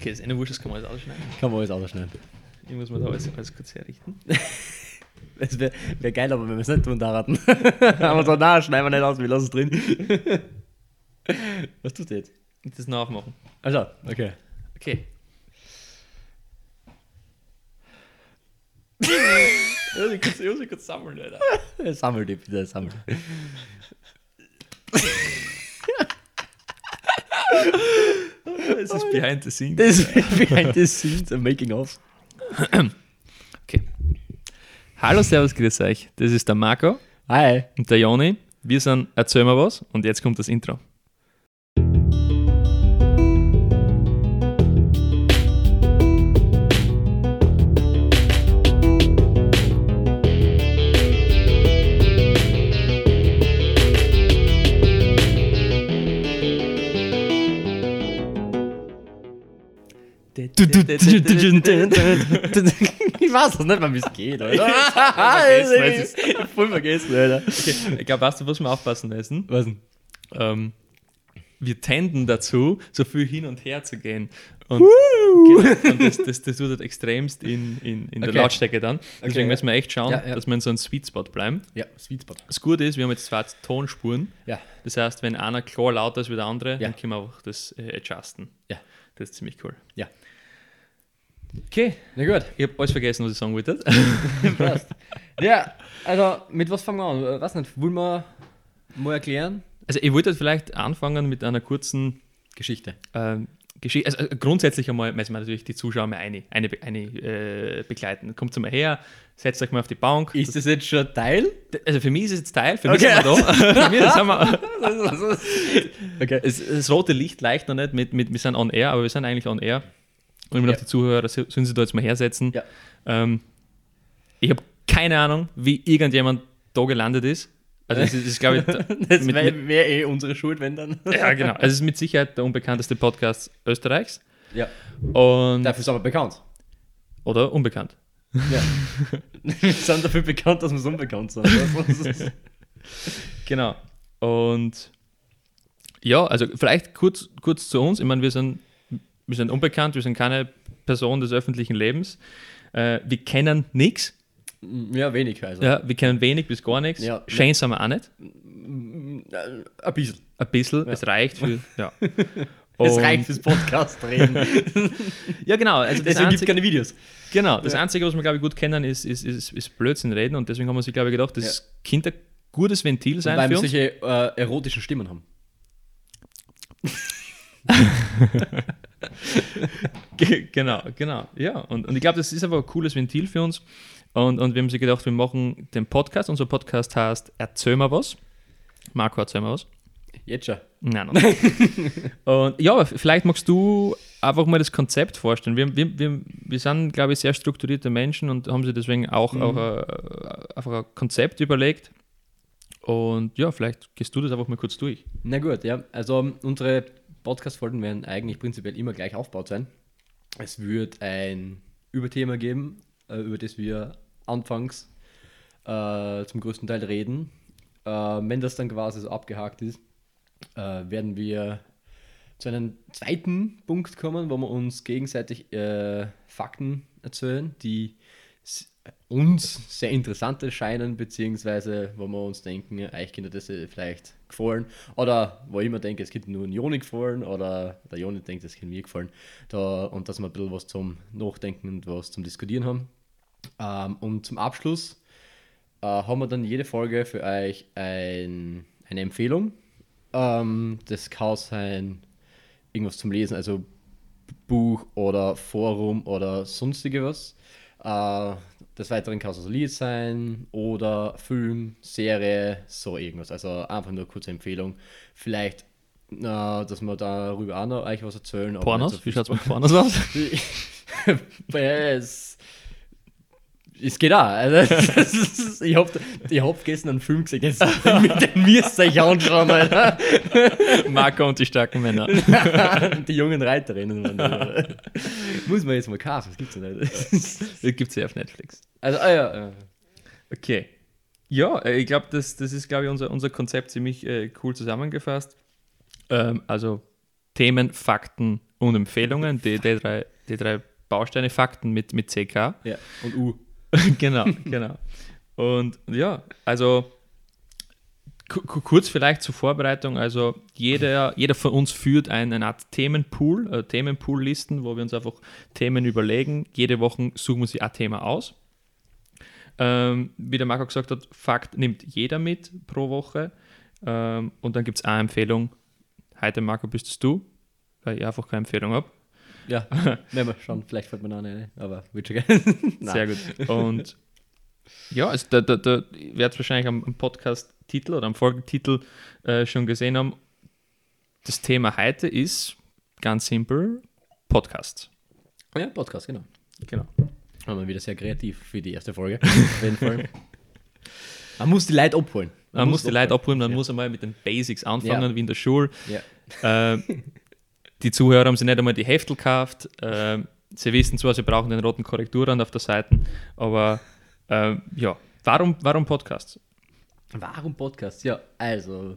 Okay, das ist eine Wurscht, das kann man alles ausschneiden. Kann man alles ausschneiden. Ich muss mir da alles, alles kurz herrichten. Es wäre wär geil, aber wenn wir es nicht tun, da raten. aber so, na, schneiden wir nicht aus, wir lassen es drin. Was tust du jetzt? Das nachmachen. Also, okay. Okay. Ich kann es kurz sammeln, Alter. Sammel die bitte, sammel. Das ist behind the scenes. Das ist behind the scenes, am making of. Okay. Hallo, Servus, grüß euch. Das ist der Marco Hi. und der Joni. Wir sind Erzähl mal was und jetzt kommt das Intro. Ich weiß es nicht wie es geht, ist- Ich hab voll vergessen, Alter. Ich glaube, weißt du, was wir aufpassen müssen? Was denn? Ähm, wir tenden dazu, so viel hin und her zu gehen. Und, genau, und das, das, das tut halt extremst in, in, in der Okay. Lautstärke dann. Deswegen ja. müssen wir echt schauen, Ja, ja. dass wir in so einem Sweet Spot bleiben. Ja, Sweet Spot. Das Gute ist, wir haben jetzt zwei Tonspuren. Ja. Das heißt, wenn einer klar lauter ist wie der andere, Ja. dann können wir einfach das äh, adjusten. Ja. Das ist ziemlich cool. Ja. Okay, Na gut. ich habe alles vergessen, was ich sagen wollte. Passt. Ja, also mit was fangen wir an? Äh, Weiß nicht, wollen wir mal erklären? Also ich wollte vielleicht anfangen mit einer kurzen Geschichte. ähm, Geschichte. Also äh, grundsätzlich einmal müssen wir natürlich die Zuschauer mal eine, eine, eine äh, begleiten. Kommt mal her, setzt euch mal auf die Bank. Ist das jetzt schon Teil? also für mich ist es jetzt Teil, für Okay. mich sind wir da. für mich sind wir, okay. es, das rote Licht leicht noch nicht, mit, mit, wir sind on air, aber wir sind eigentlich on air. Und ich will Ja. die Zuhörer, so- sollen sie da jetzt mal hersetzen. Ja. Ähm, ich habe keine Ahnung, wie irgendjemand da gelandet ist. Also es ist, ist glaube ich, Das wäre wär eh unsere Schuld, wenn dann. ja genau. Also es ist mit Sicherheit der unbekannteste Podcast Österreichs. Ja. Und, Dafür ist aber bekannt. oder unbekannt. Ja. wir sind dafür bekannt, dass wir so unbekannt sind. Genau. Und ja, also vielleicht kurz, kurz zu uns. Ich meine, wir sind, wir sind unbekannt, wir sind keine Person des öffentlichen Lebens. Äh, wir kennen nichts. ja, wenig. Also. Ja, wir kennen wenig bis gar nichts. Ja. Schön sind wir auch nicht. Äh, Ein bisschen. Ein bisschen, es reicht für. Ja. Es Und- reicht fürs Podcast reden. Ja, genau. Also Deswegen gibt es keine Videos. genau, das Ja. Einzige, was wir, glaube ich, gut kennen, ist, ist, ist, ist Blödsinn reden. Und deswegen haben wir sich, glaube ich, gedacht, das könnte ein gutes Ventil sein Weil für wir solche äh, erotischen Stimmen haben. Ge- genau, genau. Ja, und, und ich glaube, das ist einfach ein cooles Ventil für uns. Und, und wir haben sich gedacht, wir machen den Podcast. Unser Podcast heißt Erzähl mal was. Marco, erzähl mal was. Jetzt schon. Nein, nein. und ja, aber vielleicht magst du einfach mal das Konzept vorstellen. Wir, wir, wir, wir sind, glaube ich, sehr strukturierte Menschen und haben sich deswegen auch, Mhm. auch äh, einfach ein Konzept überlegt. Und ja, vielleicht gehst du das einfach mal kurz durch. Na gut, ja. Also unsere Podcast-Folgen werden eigentlich prinzipiell immer gleich aufgebaut sein. Es wird ein Überthema geben, äh, über das wir anfangs äh, zum größten Teil reden. Äh, wenn das dann quasi so abgehakt ist, äh, werden wir zu einem zweiten Punkt kommen, wo wir uns gegenseitig äh, Fakten erzählen, die uns sehr interessant erscheinen, beziehungsweise wo wir uns denken, euch könnte das vielleicht gefallen. Oder wo ich mir denke, es könnte nur ein Joni gefallen, oder der Joni denkt, es könnte mir gefallen. Da, und dass wir ein bisschen was zum Nachdenken und was zum Diskutieren haben. Ähm, und zum Abschluss äh, haben wir dann jede Folge für euch ein, eine Empfehlung. Ähm, das kann sein irgendwas zum Lesen, also Buch oder Forum oder sonstige was. Äh, des Weiteren kann es also Lied sein oder Film, Serie, so irgendwas. Also einfach nur eine kurze Empfehlung. Vielleicht, äh, dass wir darüber auch noch euch was erzählen. Pornos? so Wie schaut es mit Pornos aus? es, es geht auch. Also, ist, ich habe ich hab gestern einen Film gesehen, jetzt, den, den müsst ihr euch anschauen, Alter. Marco und die starken Männer. Die jungen Reiterinnen. Muss man jetzt mal kaufen, das gibt's ja nicht. Das gibt es ja auf Netflix. Also, ah ja, äh, Okay. Ja, äh, ich glaube, das, das ist, glaube ich, unser, unser Konzept ziemlich äh, cool zusammengefasst. Ähm, also Themen, Fakten, und Empfehlungen, die, die, drei, die drei Bausteine, Fakten mit, mit CK. Ja, und U. genau, genau. Und ja, also ku- ku- kurz vielleicht zur Vorbereitung. Also jeder, jeder von uns führt eine, eine Art Themenpool, äh, Themenpool-Listen, wo wir uns einfach Themen überlegen. Jede Woche suchen wir sich ein Thema aus. Ähm, wie der Marco gesagt hat, Fakt nimmt jeder mit pro Woche. Ähm, und dann gibt es eine Empfehlung. Heute, Marco, bist du, weil ich einfach keine Empfehlung habe. Ja, werden wir schauen. Vielleicht fällt mir noch eine, aber wird schon. Sehr gut. Und ja, also da, da, da werdet wahrscheinlich am, am Podcast-Titel oder am Folgetitel äh, schon gesehen haben. Das Thema heute ist ganz simpel: Podcast. Ja, Podcast, genau. Genau. Waren wir wieder sehr kreativ für die erste Folge. Auf jeden Fall. Man muss die Leute abholen. Man, muss die Leute abholen, man Ja. muss einmal mit den Basics anfangen, Ja. wie in der Schule. Ja. Äh, die Zuhörer haben sich nicht einmal die Heftel gekauft. Äh, sie wissen zwar, sie brauchen den roten Korrekturrand auf der Seite, aber äh, ja, warum, warum Podcasts? Warum Podcasts? Ja, also,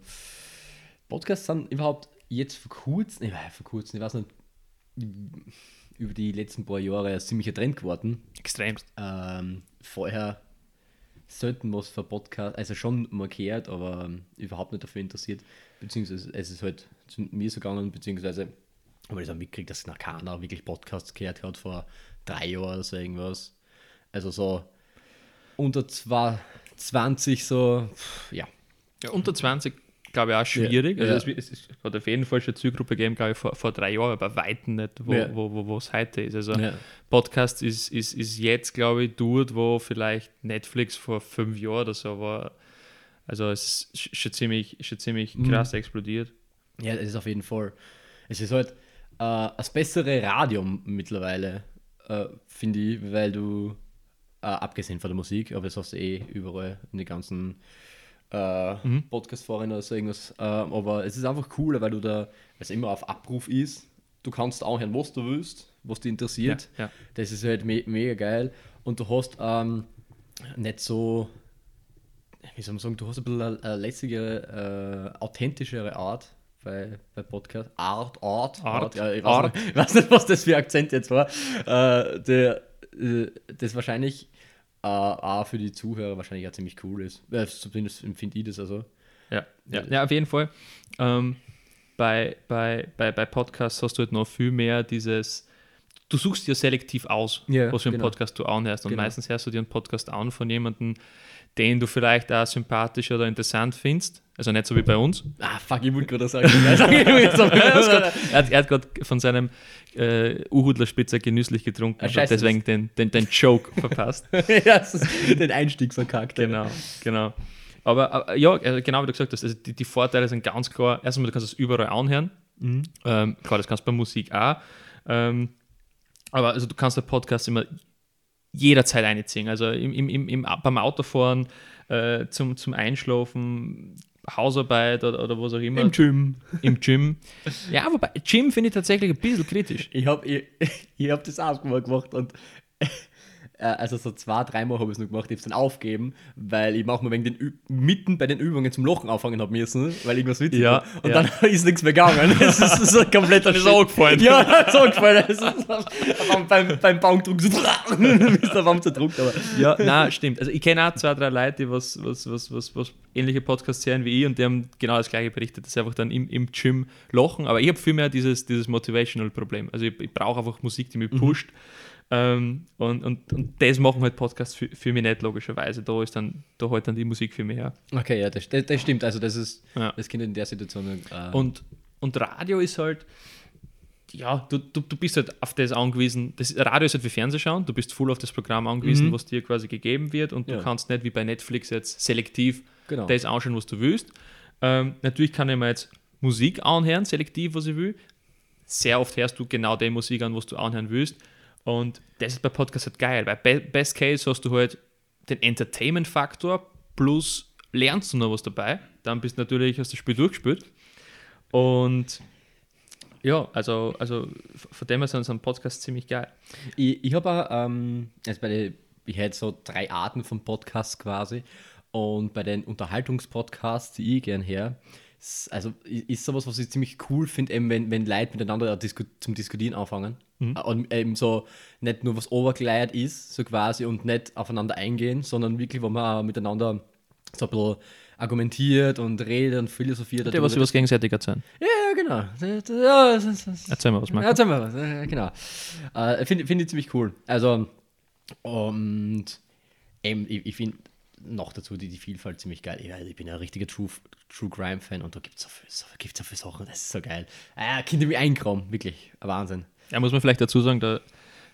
Podcasts sind überhaupt jetzt vor kurzem, ich weiß, vor kurzem, ich weiß nicht, über die letzten paar Jahre ein ziemlicher Trend geworden. Extremst. Ähm, vorher selten was für Podcast, also schon markiert, aber ähm, überhaupt nicht dafür interessiert. Beziehungsweise es ist halt zu mir so gegangen, beziehungsweise habe ich dann mitgekriegt, dass noch keiner wirklich Podcasts gehört hat vor drei Jahren oder so irgendwas. Also so unter zwei- 20 so, pff, ja. Ja, unter 20 glaube ich auch schwierig. Ja, also ja. Es, es hat auf jeden Fall schon eine Zielgruppe gegeben, glaube ich, vor, vor drei Jahren, aber weitem nicht, wo Ja. wo, wo, es heute ist. Also. Podcast ist, ist, ist jetzt, glaube ich, dort, wo vielleicht Netflix vor fünf Jahren oder so war. Also es ist sch- schon ziemlich, schon ziemlich Mhm. krass explodiert. Ja, das ist auf jeden Fall. Es ist halt äh, das bessere Radium mittlerweile, äh, finde ich, weil du, äh, abgesehen von der Musik, aber das hast du eh überall in den ganzen äh, Podcast-Foren oder so irgendwas. Äh, aber es ist einfach cooler, weil du da, es immer auf Abruf ist. Du kannst auch hören, was du willst, was dich interessiert. Ja, ja. Das ist halt me mega geil. Und du hast ähm, nicht so, wie soll man sagen, du hast ein bisschen eine, eine lässigere, äh, authentischere Art bei, bei Podcast. Art, Art, Art, Ja, ich, weiß Art. Nicht, ich weiß nicht, was das für Akzent jetzt war. Äh, der, äh, das wahrscheinlich äh, auch für die Zuhörer wahrscheinlich auch ziemlich cool ist. Äh, zumindest empfinde ich das also. Ja, ja, ja auf jeden Fall. Ähm, bei, bei, bei, bei Podcasts hast du halt noch viel mehr dieses, du suchst dir selektiv aus, Ja, was für einen genau. Podcast du anhörst. Und Genau. meistens hörst du dir einen Podcast an von jemandem, den du vielleicht auch sympathisch oder interessant findest. Also nicht so wie bei uns. Ah, fuck, ich wollte gerade sagen. Er hat, er gerade von seinem äh, Uhudler-Spitzer genüsslich getrunken Ah, und deswegen den, den, den Joke verpasst. ja, den Einstieg verkackt. Genau, genau. Aber, aber ja, äh, genau wie du gesagt hast, also die, die Vorteile sind ganz klar. Erstmal, du kannst es überall anhören. Ähm, klar, das kannst du bei Musik auch. Ähm, aber also du kannst den Podcast immer jederzeit einziehen. Also im, im, im, im, beim Autofahren, äh, zum, zum Einschlafen, Hausarbeit oder, oder was auch immer. Gym. Im Gym. Ja, wobei Gym finde ich tatsächlich ein bisschen kritisch. Ich habe ich, ich hab das auch mal gemacht und also so zwei, dreimal habe ich es noch gemacht, ich habe es dann aufgegeben, weil ich manchmal wegen den Ü mitten bei den Übungen zum Lochen anfangen habe müssen, weil irgendwas witzig Ja, war. Und ja. dann ist nichts mehr gegangen. Das ist, das ist ein kompletter Dann ist angefallen. Ja, das ist angefallen. Das ist, beim, beim, beim Baumdruck so ist der Baum zerdruckt. Aber Ja, na stimmt. Also ich kenne auch zwei, drei Leute, die was, was, was, was, was ähnliche Podcasts hören wie ich und die haben genau das gleiche berichtet, dass sie einfach dann im, im Gym lachen. Aber ich habe viel mehr dieses, dieses Motivational-Problem. Also ich, ich brauche einfach Musik, die mich pusht. Ähm, und, und, und das machen halt Podcasts für, für mich nicht, logischerweise. Da ist dann, da halt dann die Musik für mich her. okay, ja, das, das, das stimmt. Also das ist, Ja. das Kind in der Situation. Äh, Und, und Radio ist halt, ja, du, du, du bist halt auf das angewiesen. Das Radio ist halt wie Fernsehschauen, du bist voll auf das Programm angewiesen, was dir quasi gegeben wird und Ja. du kannst nicht wie bei Netflix jetzt selektiv Genau. das anschauen, was du willst. Ähm, natürlich kann ich mir jetzt Musik anhören, selektiv, was ich will. Sehr oft hörst du genau die Musik an, was du anhören willst. Und das ist bei Podcasts halt geil, weil Be Best Case hast du halt den Entertainment-Faktor plus lernst du noch was dabei. Dann bist du natürlich, hast du das Spiel durchgespielt. Und ja, also, also von dem her sind so ein Podcast ziemlich geil. Ich, ich habe ähm, also bei den, ich hätte so drei Arten von Podcasts quasi. Und bei den Unterhaltungspodcasts, die ich gern her, also ist sowas, was ich ziemlich cool finde, eben wenn, wenn Leute miteinander disku zum Diskutieren anfangen. Mhm. Und eben so nicht nur was obergeleiert ist, so quasi, und nicht aufeinander eingehen, sondern wirklich, wo man auch miteinander so ein bisschen argumentiert und redet und philosophiert. Der, was über das gegenseitig erzählen. Ja, ja, genau. Erzähl mal was, Marco. erzähl mal was. Genau. Äh, Finde find ich ziemlich cool. Also, und eben, ich, ich finde noch dazu die, die Vielfalt ziemlich geil. Ich, ich bin ein richtiger True, True Crime-Fan und da gibt es so, viel- so, gibt's so viele Sachen, das ist so geil. Ah, Kinder wie Einkram, wirklich. Ein Wahnsinn. Ja, muss man vielleicht dazu sagen, der,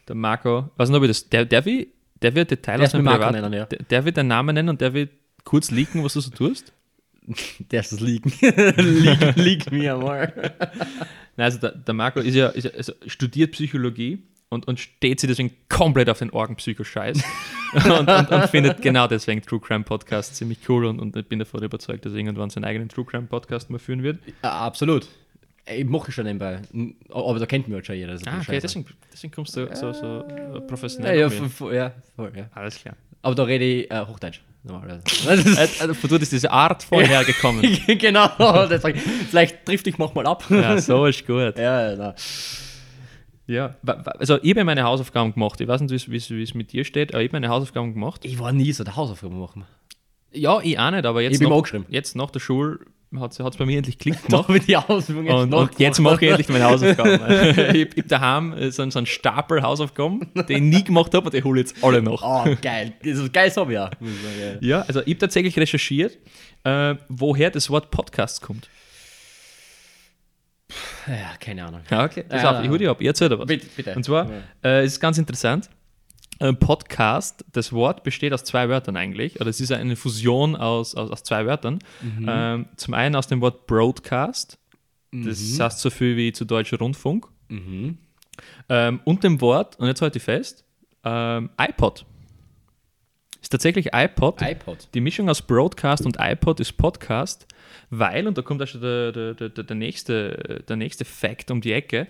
der Marco, weiß nicht, ob ich das, der, der, will, der wird Detail Der aus Marco Privat, nennen, ja. der, der wird deinen Namen nennen und der wird kurz leaken, was du so tust. Der ist das Liegen. lieg, lieg mir mal. Nein, also der, der Marco ist ja, ist ja also studiert Psychologie und, und steht sich deswegen komplett auf den Orgenpsycho-Scheiß und, und, und findet genau deswegen True Crime Podcast ziemlich cool und, und ich bin davon überzeugt, dass irgendwann seinen eigenen True Crime Podcast mal führen wird. Ja, absolut. Ich mache schon nebenbei. Aber da kennt mich halt schon jeder. das Ah, okay, deswegen, deswegen kommst du so, so äh, Ja, professionell. ja, f- f- ja, voll, ja. Alles klar. Aber da rede ich äh, Hochdeutsch. Normalerweise. Also, von dort ist diese Art vorher gekommen. genau, deswegen, vielleicht trifft dich manchmal ab. ja, so ist gut. ja, na. Ja, also ich habe meine Hausaufgaben gemacht. Ich weiß nicht, wie es- mit dir steht, aber ich habe meine Hausaufgaben gemacht. Ich war nie so der Hausaufgaben machen. Ja, ich auch nicht, aber jetzt, angeschrieben. jetzt nach der Schule hat es bei mir endlich Klick gemacht. mit die Ausübungen Und, und jetzt mache ich endlich meine Hausaufgaben. ich habe daheim äh, so, so einen Stapel Hausaufgaben, den ich nie gemacht habe und die hole ich jetzt alle noch. Oh, geil. Das ist geil, so ja. Ja, also ich habe tatsächlich recherchiert, äh, woher das Wort Podcast kommt. Ja, keine Ahnung. Ja, okay. Pass Ja, auf, ich hole dich ab. Ich erzähl dir was. Bitte, bitte. Und zwar, äh, es ist ganz interessant. Ein Podcast, das Wort besteht aus zwei Wörtern eigentlich, oder es ist eine Fusion aus, aus, aus zwei Wörtern. Ähm, zum einen aus dem Wort Broadcast, das heißt so viel wie zu deutscher Rundfunk, Mhm. ähm, und dem Wort, und jetzt halte ich fest, ähm, iPod. Ist tatsächlich iPod. iPod. Die Mischung aus Broadcast und iPod ist Podcast, weil, und da kommt auch schon der, der, der, der, nächste, der nächste Fact um die Ecke.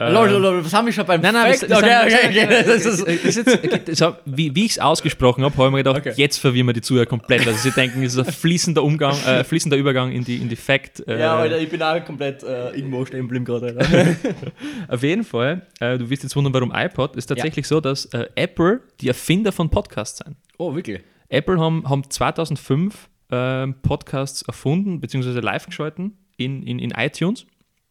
äh, Lol, lol, lol, was haben wir schon beim Nein, nein, Fact? okay, okay, okay. Das ist, jetzt, so, wie, wie ich es ausgesprochen habe, habe ich mir gedacht, Okay. jetzt verwirren wir die Zuhörer komplett. Also sie denken, es ist ein fließender Umgang, äh, fließender Übergang in die, in die Fact. Äh, ja, Alter, ich bin auch komplett äh, irgendwo stehen geblieben gerade. Auf jeden Fall, äh, du wirst jetzt wundern, warum iPod, ist tatsächlich so, dass äh, Apple die Erfinder von Podcasts sind. Oh, wirklich? Apple haben, haben 2005 ähm, Podcasts erfunden, beziehungsweise live geschalten in, in, in iTunes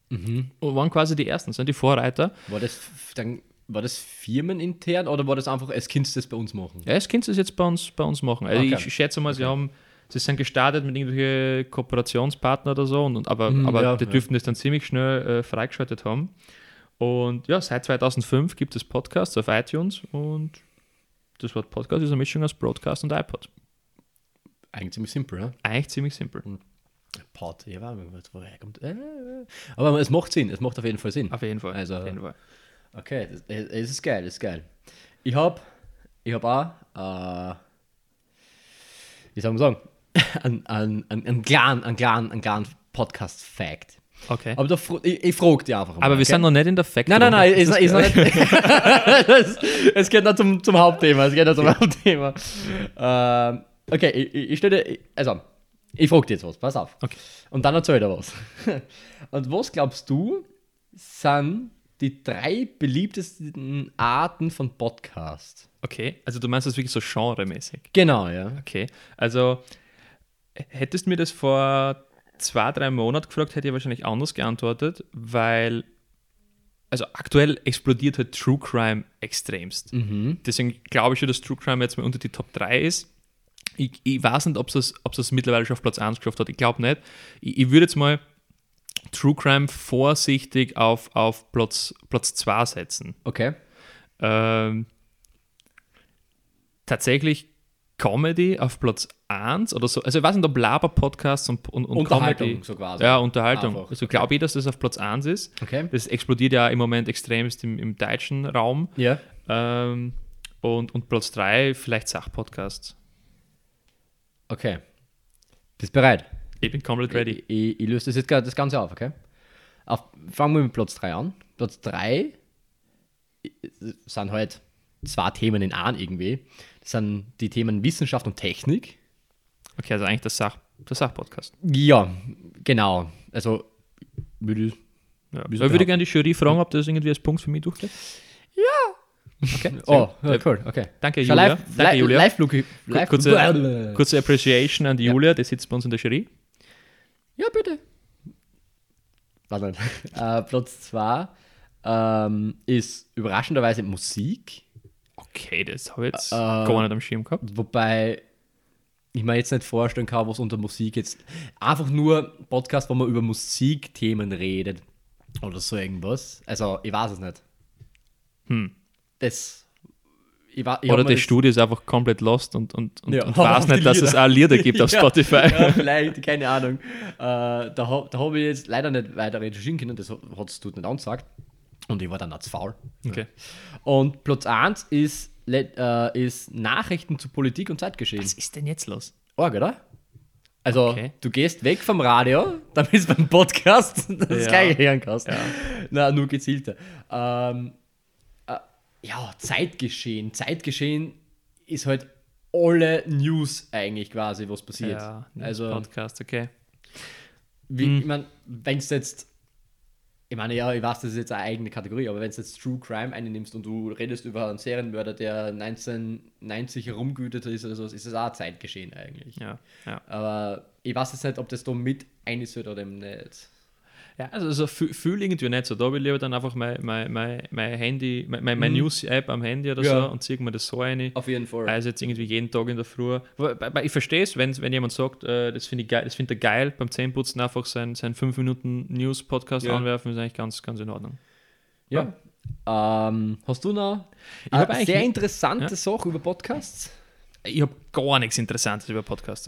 und waren quasi die ersten, sind die Vorreiter. War das, dann, war das firmenintern oder war das einfach, als Kind das bei uns machen? Ja, das kannst du jetzt bei uns, bei uns machen. Also Okay. ich schätze mal, sie haben, sie sind gestartet mit irgendwelchen Kooperationspartnern oder so, und, und aber, Hm, aber ja, die ja. dürften das dann ziemlich schnell äh, freigeschaltet haben. Und ja, seit 2005 gibt es Podcasts auf iTunes und das Wort Podcast ist eine Mischung aus Broadcast und iPod. Eigentlich ziemlich simpel, ne? Eigentlich ziemlich simpel. Pod, ja, war woher kommt. Äh, aber es macht Sinn, es macht auf jeden Fall Sinn. Auf jeden Fall. Also- auf jeden Fall. Okay, das, es es ist geil, es ist geil. Ich hab, ich hab auch, äh, wie soll man sagen, einen, einen, einen kleinen, einen kleinen, einen kleinen Podcast-Fact. Okay. Aber da, ich, ich frage dich einfach mal. Aber wir okay? sind noch nicht in der Fact. Nein, nein, nein, ist, ist noch nicht. das, es geht noch zum, zum Hauptthema. Es geht noch zum Hauptthema. Ähm, okay, ich, ich, stelle dir- also, ich frage dir jetzt was, pass auf. Okay. Und dann erzähl dir was. Und was glaubst du, sind die drei beliebtesten Arten von Podcast? Okay, also du meinst das wirklich so genremäßig. Genau, ja. Okay, also hättest du mir das vor zwei, drei Monaten gefragt, hätte ich wahrscheinlich anders geantwortet, weil also aktuell explodiert halt True Crime extremst. Deswegen glaube ich schon, dass True Crime jetzt mal unter die Top 3 ist. Ich, ich weiß nicht, ob es es mittlerweile schon auf Platz 1 geschafft hat. Ich glaube nicht. Ich, ich würde jetzt mal True Crime vorsichtig auf, auf Platz, Platz 2 setzen. Okay. Ähm, tatsächlich Comedy auf Platz 1 oder so. Also ich weiß nicht, ob Laber-Podcasts und, und, und Unterhaltung, Comedy. so quasi. Ja, Unterhaltung. Einfach. Also glaube ich, dass das auf Platz 1 ist. Okay. Das explodiert ja im Moment extremst im, im deutschen Raum. Ja. Ähm, und, und Platz 3 vielleicht Sachpodcasts. Okay. Bist bereit? Ich bin komplett ready. Ich, ich, ich löse das jetzt gerade das Ganze auf, okay? Auf, fangen wir mit Platz 3 an. Platz 3 sind halt zwei Themen in einem irgendwie. Das sind die Themen Wissenschaft und Technik. Okay, also eigentlich der Sach der Sachpodcast. Ja, genau. Also, würde ich. Ja. Ich würde gerne die Jury fragen, ob das irgendwie als Punkt für mich durchgeht. Okay. Oh, cool, okay. Danke, Julia. live, Danke, li- Julia. Live. Live, kurze-. Kurze Appreciation an die Ja. Julia, die sitzt bei uns in der Jury. Ja, bitte. Warte. äh, Platz 2 ähm, ist überraschenderweise Musik. Okay, das habe ich jetzt Äh, gar nicht am Schirm gehabt. Wobei ich mir jetzt nicht vorstellen kann, was unter Musik jetzt. Einfach nur Podcast, wo man über Musikthemen redet. Oder so irgendwas. Also, ich weiß es nicht. Hm. Das. Ich, wa- ich Oder das Studio ist einfach komplett lost und, und, und, Ja, und weiß nicht, dass es auch Lieder gibt auf Spotify. Ja, vielleicht, keine Ahnung. Äh, da da habe ich jetzt leider nicht weiter recherchieren können, das hat es dort nicht angesagt. Und ich war dann zu faul. Okay. Und Platz 1 ist, äh, ist Nachrichten zu Politik und Zeitgeschehen. Was ist denn jetzt los? Arg, oder? Also, Okay. du gehst weg vom Radio, damit es beim Podcast das Ja. gleiche hören kannst. Ja. Na, nur gezielter. Ähm, äh, ja, Zeitgeschehen. Zeitgeschehen ist halt alle News eigentlich quasi, was passiert. Ja, also, Podcast, okay. wie, Mhm. ich meine, wenn es jetzt, ich meine, ja, ich weiß, das ist jetzt eine eigene Kategorie, aber wenn du jetzt True Crime einnimmst und du redest über einen Serienmörder, der 1990 herumgütet ist oder so, ist das auch Zeitgeschehen eigentlich. Ja, ja. Aber ich weiß jetzt nicht, ob das da mit eingesetzt oder nicht. Ja, also, also fühl fühl irgendwie nicht so. Da will ich lieber dann einfach mein, mein, mein, mein Handy, mein, mein, Mhm. News-App am Handy oder Ja. so und ziehe mir das so rein. Auf jeden Fall. Also jetzt irgendwie jeden Tag in der Früh. Ich verstehe es, wenn, wenn jemand sagt, äh, das finde ich geil, das findet er geil, beim Zähneputzen einfach sein, sein 5 Minuten News-Podcast Ja. anwerfen, ist eigentlich ganz, ganz in Ordnung. Ja. Ähm, hast du noch eine sehr interessante Ja. Sache über Podcasts? Ich habe gar nichts Interessantes über Podcasts.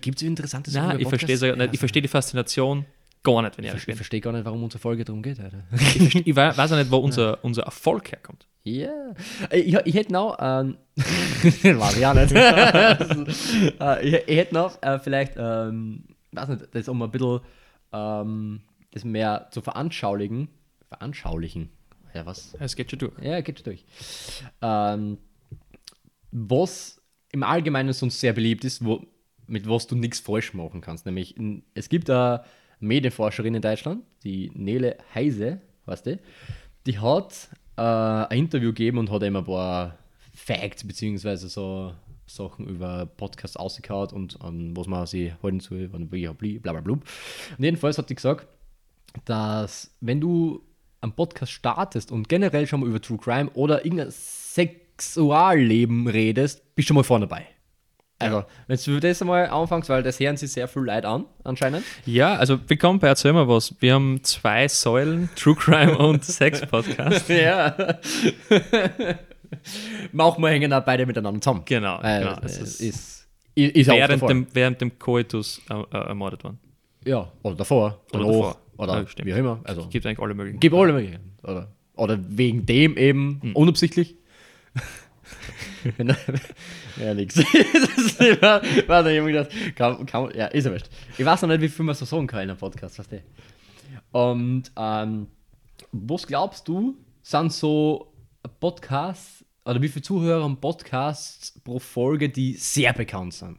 Gibt es interessante Sachen Nein, über ich verstehe Podcasts? nicht. Ich verstehe die Faszination gar nicht, wenn ich Ich ehrlich bin. verstehe gar nicht, warum unsere Folge darum geht, Alter. Ich, ich wei- weiß auch nicht, wo unser, unser Erfolg herkommt. Ja. Ich, ich hätte noch, ähm, ich auch nicht. Äh, ich, ich hätte noch äh, vielleicht, ähm, weiß nicht, das um ein bisschen ähm, das mehr zu veranschaulichen. Veranschaulichen. Ja, was? Es geht schon durch. Ja, geht schon durch. Ähm, was im Allgemeinen sonst sehr beliebt ist, wo, mit was du nichts falsch machen kannst. Nämlich, es gibt eine Medienforscherin in Deutschland, die Nele Heise, weißt du, die hat äh, ein Interview gegeben und hat eben ein paar Facts beziehungsweise so Sachen über Podcasts ausgekaut und an was man sich halten soll, und wie, bla bla bla. Und jedenfalls hat die gesagt, dass wenn du einen Podcast startest und generell schon mal über True Crime oder irgendein Sexualleben redest, bist du schon mal vorne dabei. Also, wenn du das einmal anfängst, weil das hören sich sehr viel Leute an, anscheinend. Ja, also willkommen bei Erzähl mal was. Wir haben zwei Säulen, True Crime und Sex-Podcast. ja. Machen wir hängen auch beide miteinander zusammen. Genau, Weil genau. es ist, ist ist, während, dem, während dem Coitus äh, äh, ermordet worden. Ja, oder davor. Oder Oder, davor. Oder Ja, stimmt. wie auch immer. Also, Gibt eigentlich alle möglichen. Gib alle Möglichkeiten. Oder, oder wegen dem eben Hm. unabsichtlich. Wenn- ja, nix. das ist, war, war da jemand gedacht, kann, kann, ja, ist ja wurscht. Ich weiß noch nicht, wie viel man so sagen kann in einem Podcast, weißt du. Und ähm, was glaubst du, sind so Podcasts, oder wie viele Zuhörer haben Podcasts pro Folge, die sehr bekannt sind?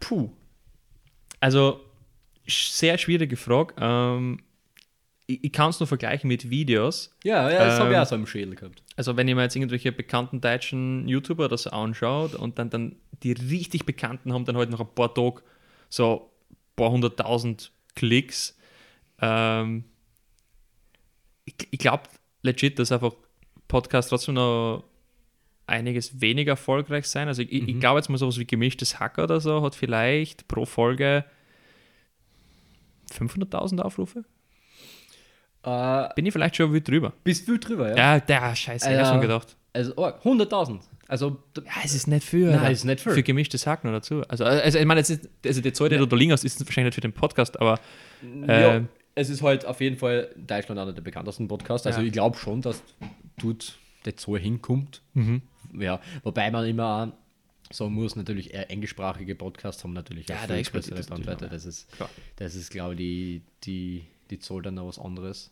Puh. Also, sehr schwierige Frage. Ähm, ich ich kann es nur vergleichen mit Videos. Ja, ja das habe ich Ähm, auch so im Schädel gehabt. Also, wenn ich mir jetzt irgendwelche bekannten deutschen YouTuber das anschaut und dann, dann die richtig bekannten haben dann halt noch ein paar Tage so ein paar hunderttausend Klicks. Ähm, ich ich glaube legit, dass einfach Podcasts trotzdem noch einiges weniger erfolgreich sein. Also ich, ich glaube jetzt mal sowas wie gemischtes Hacker oder so hat vielleicht pro Folge 500.000 Aufrufe. Äh, Bin ich vielleicht schon weit drüber. bist viel drüber, ja? Ja, der Scheiße, ich Äh, hab schon gedacht. Also oh, 100.000. Also Ja, es ist nicht viel. Nein, es ist nicht viel. Für gemischtes Hacken oder dazu. Also, also ich meine, jetzt ist, also die Zahl, die du da liegen hast, ist wahrscheinlich nicht für den Podcast, aber ja, äh, es ist halt auf jeden Fall Deutschland einer der bekanntesten Podcasts. Also Ja. ich glaube schon, dass dort der Zoll hinkommt. Ja, wobei man immer sagen muss, natürlich eher englischsprachige Podcasts haben natürlich Ja, auch viel größere das natürlich Bandbreite. Das ist, klar. das ist glaube ich, die, die, die Zoll dann noch was anderes.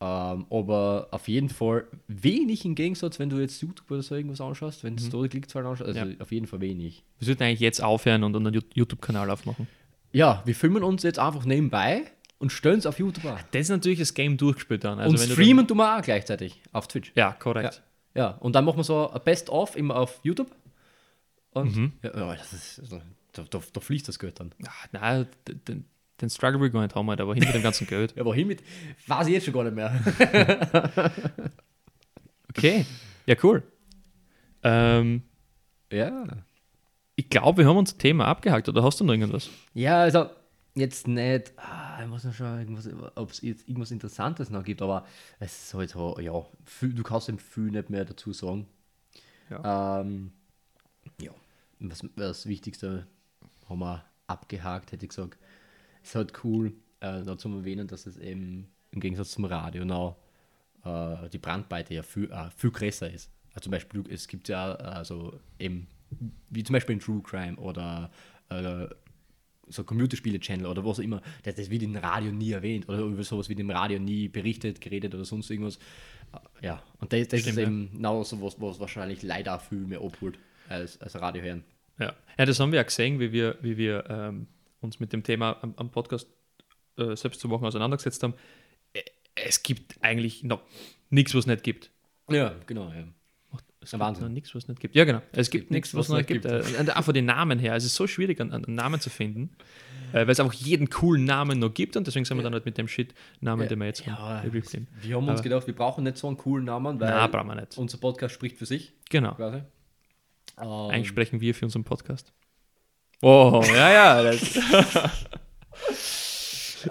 Ähm, aber auf jeden Fall wenig im Gegensatz, wenn du jetzt YouTube oder so irgendwas anschaust, wenn du mhm. Klickzahlen anschaust, also Ja. auf jeden Fall wenig. Wir sollten eigentlich jetzt aufhören und einen YouTube-Kanal aufmachen. Ja, wir filmen uns jetzt einfach nebenbei und stellen es auf YouTube an. Das ist natürlich das Game durchgespielt dann. Also und wenn du streamen tun wir auch gleichzeitig auf Twitch. Ja, korrekt. Ja, und dann machen wir so ein Best-of immer auf YouTube. Und Mhm. ja, ja, das ist, also, da, da, da fließt das Geld dann. Ah, nein, den Struggle nicht haben, aber hinter dem ganzen Geld. Ja, wohin mit? Weiß ich jetzt schon gar nicht mehr. Okay, ja, cool. Ähm, ja. ich glaube, wir haben unser Thema abgehakt, oder hast du noch irgendwas? Ja, also jetzt nicht, ah, ich muss noch schauen, ob es jetzt irgendwas Interessantes noch gibt, aber es ist halt so, ja, viel, du kannst dem viel nicht mehr dazu sagen. Ja. Ähm, ja, was, das Wichtigste haben wir abgehakt, hätte ich gesagt. Ist halt cool, äh, noch zum Erwähnen, dass es eben im Gegensatz zum Radio noch äh, die Brandweite ja viel, äh, viel größer ist. Also zum Beispiel, es gibt ja also eben, wie zum Beispiel in True Crime oder äh, so Computerspiele-Channel oder was auch immer, das, das wird im Radio nie erwähnt oder über sowas wird im Radio nie berichtet, geredet oder sonst irgendwas. Ja, und das, das Stimmt, ist ja. eben genau so was, was wahrscheinlich leider viel mehr abholt als, als Radio hören. Ja. ja, das haben wir ja gesehen, wie wir, wie wir ähm, uns mit dem Thema am, am Podcast äh, selbst zu Wochen auseinandergesetzt haben. Es gibt eigentlich noch nichts, was es nicht gibt. Ja, genau, ja. Es Der gibt nichts, was es nicht gibt. Ja, genau. Es gibt gibt nichts, was es nicht es gibt. nicht Äh, und auch von den Namen her. Es ist so schwierig, einen, einen Namen zu finden, äh, weil es einfach jeden coolen Namen noch gibt und deswegen sind wir dann halt mit dem Shit-Namen, den wir jetzt Ja, haben, wir haben uns Aber- gedacht, wir brauchen nicht so einen coolen Namen, weil Nein, brauchen wir nicht. unser Podcast spricht für sich, Genau. quasi. Ähm, Eigentlich sprechen wir für unseren Podcast. Oh, ja, ja. Das,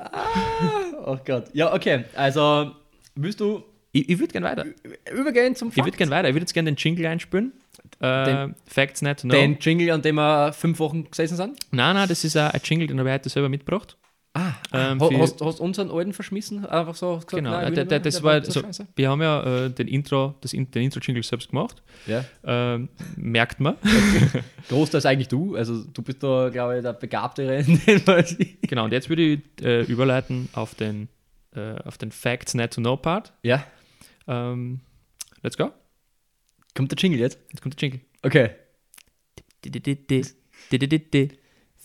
oh Gott. Ja, okay. Also, willst du ich ich würde gerne weiter. übergehen zum Ich würde Fakt? gerne weiter. Ich würde jetzt gerne den Jingle einspielen. Äh, Den- Facts to Know. Den Jingle, an dem wir fünf Wochen gesessen sind? Nein, nein, das ist ein ein Jingle, den habe ich heute selber mitgebracht. Ah, Ähm, ha- für- hast, hast unseren alten verschmissen? Einfach so gesagt, Genau, nein, äh, nicht der, mehr, das der war so wir haben ja äh, den Intro, das, den Intro-Jingle selbst gemacht. Ja. Ähm, merkt man. Großteils eigentlich du, also du bist da, glaube ich, der Begabtere in genau, und jetzt würde ich äh, überleiten auf den, äh, auf den Facts Not to Know Part. Ja. Ähm, let's go. Kommt der Jingle jetzt? Jetzt kommt der Jingle. Okay.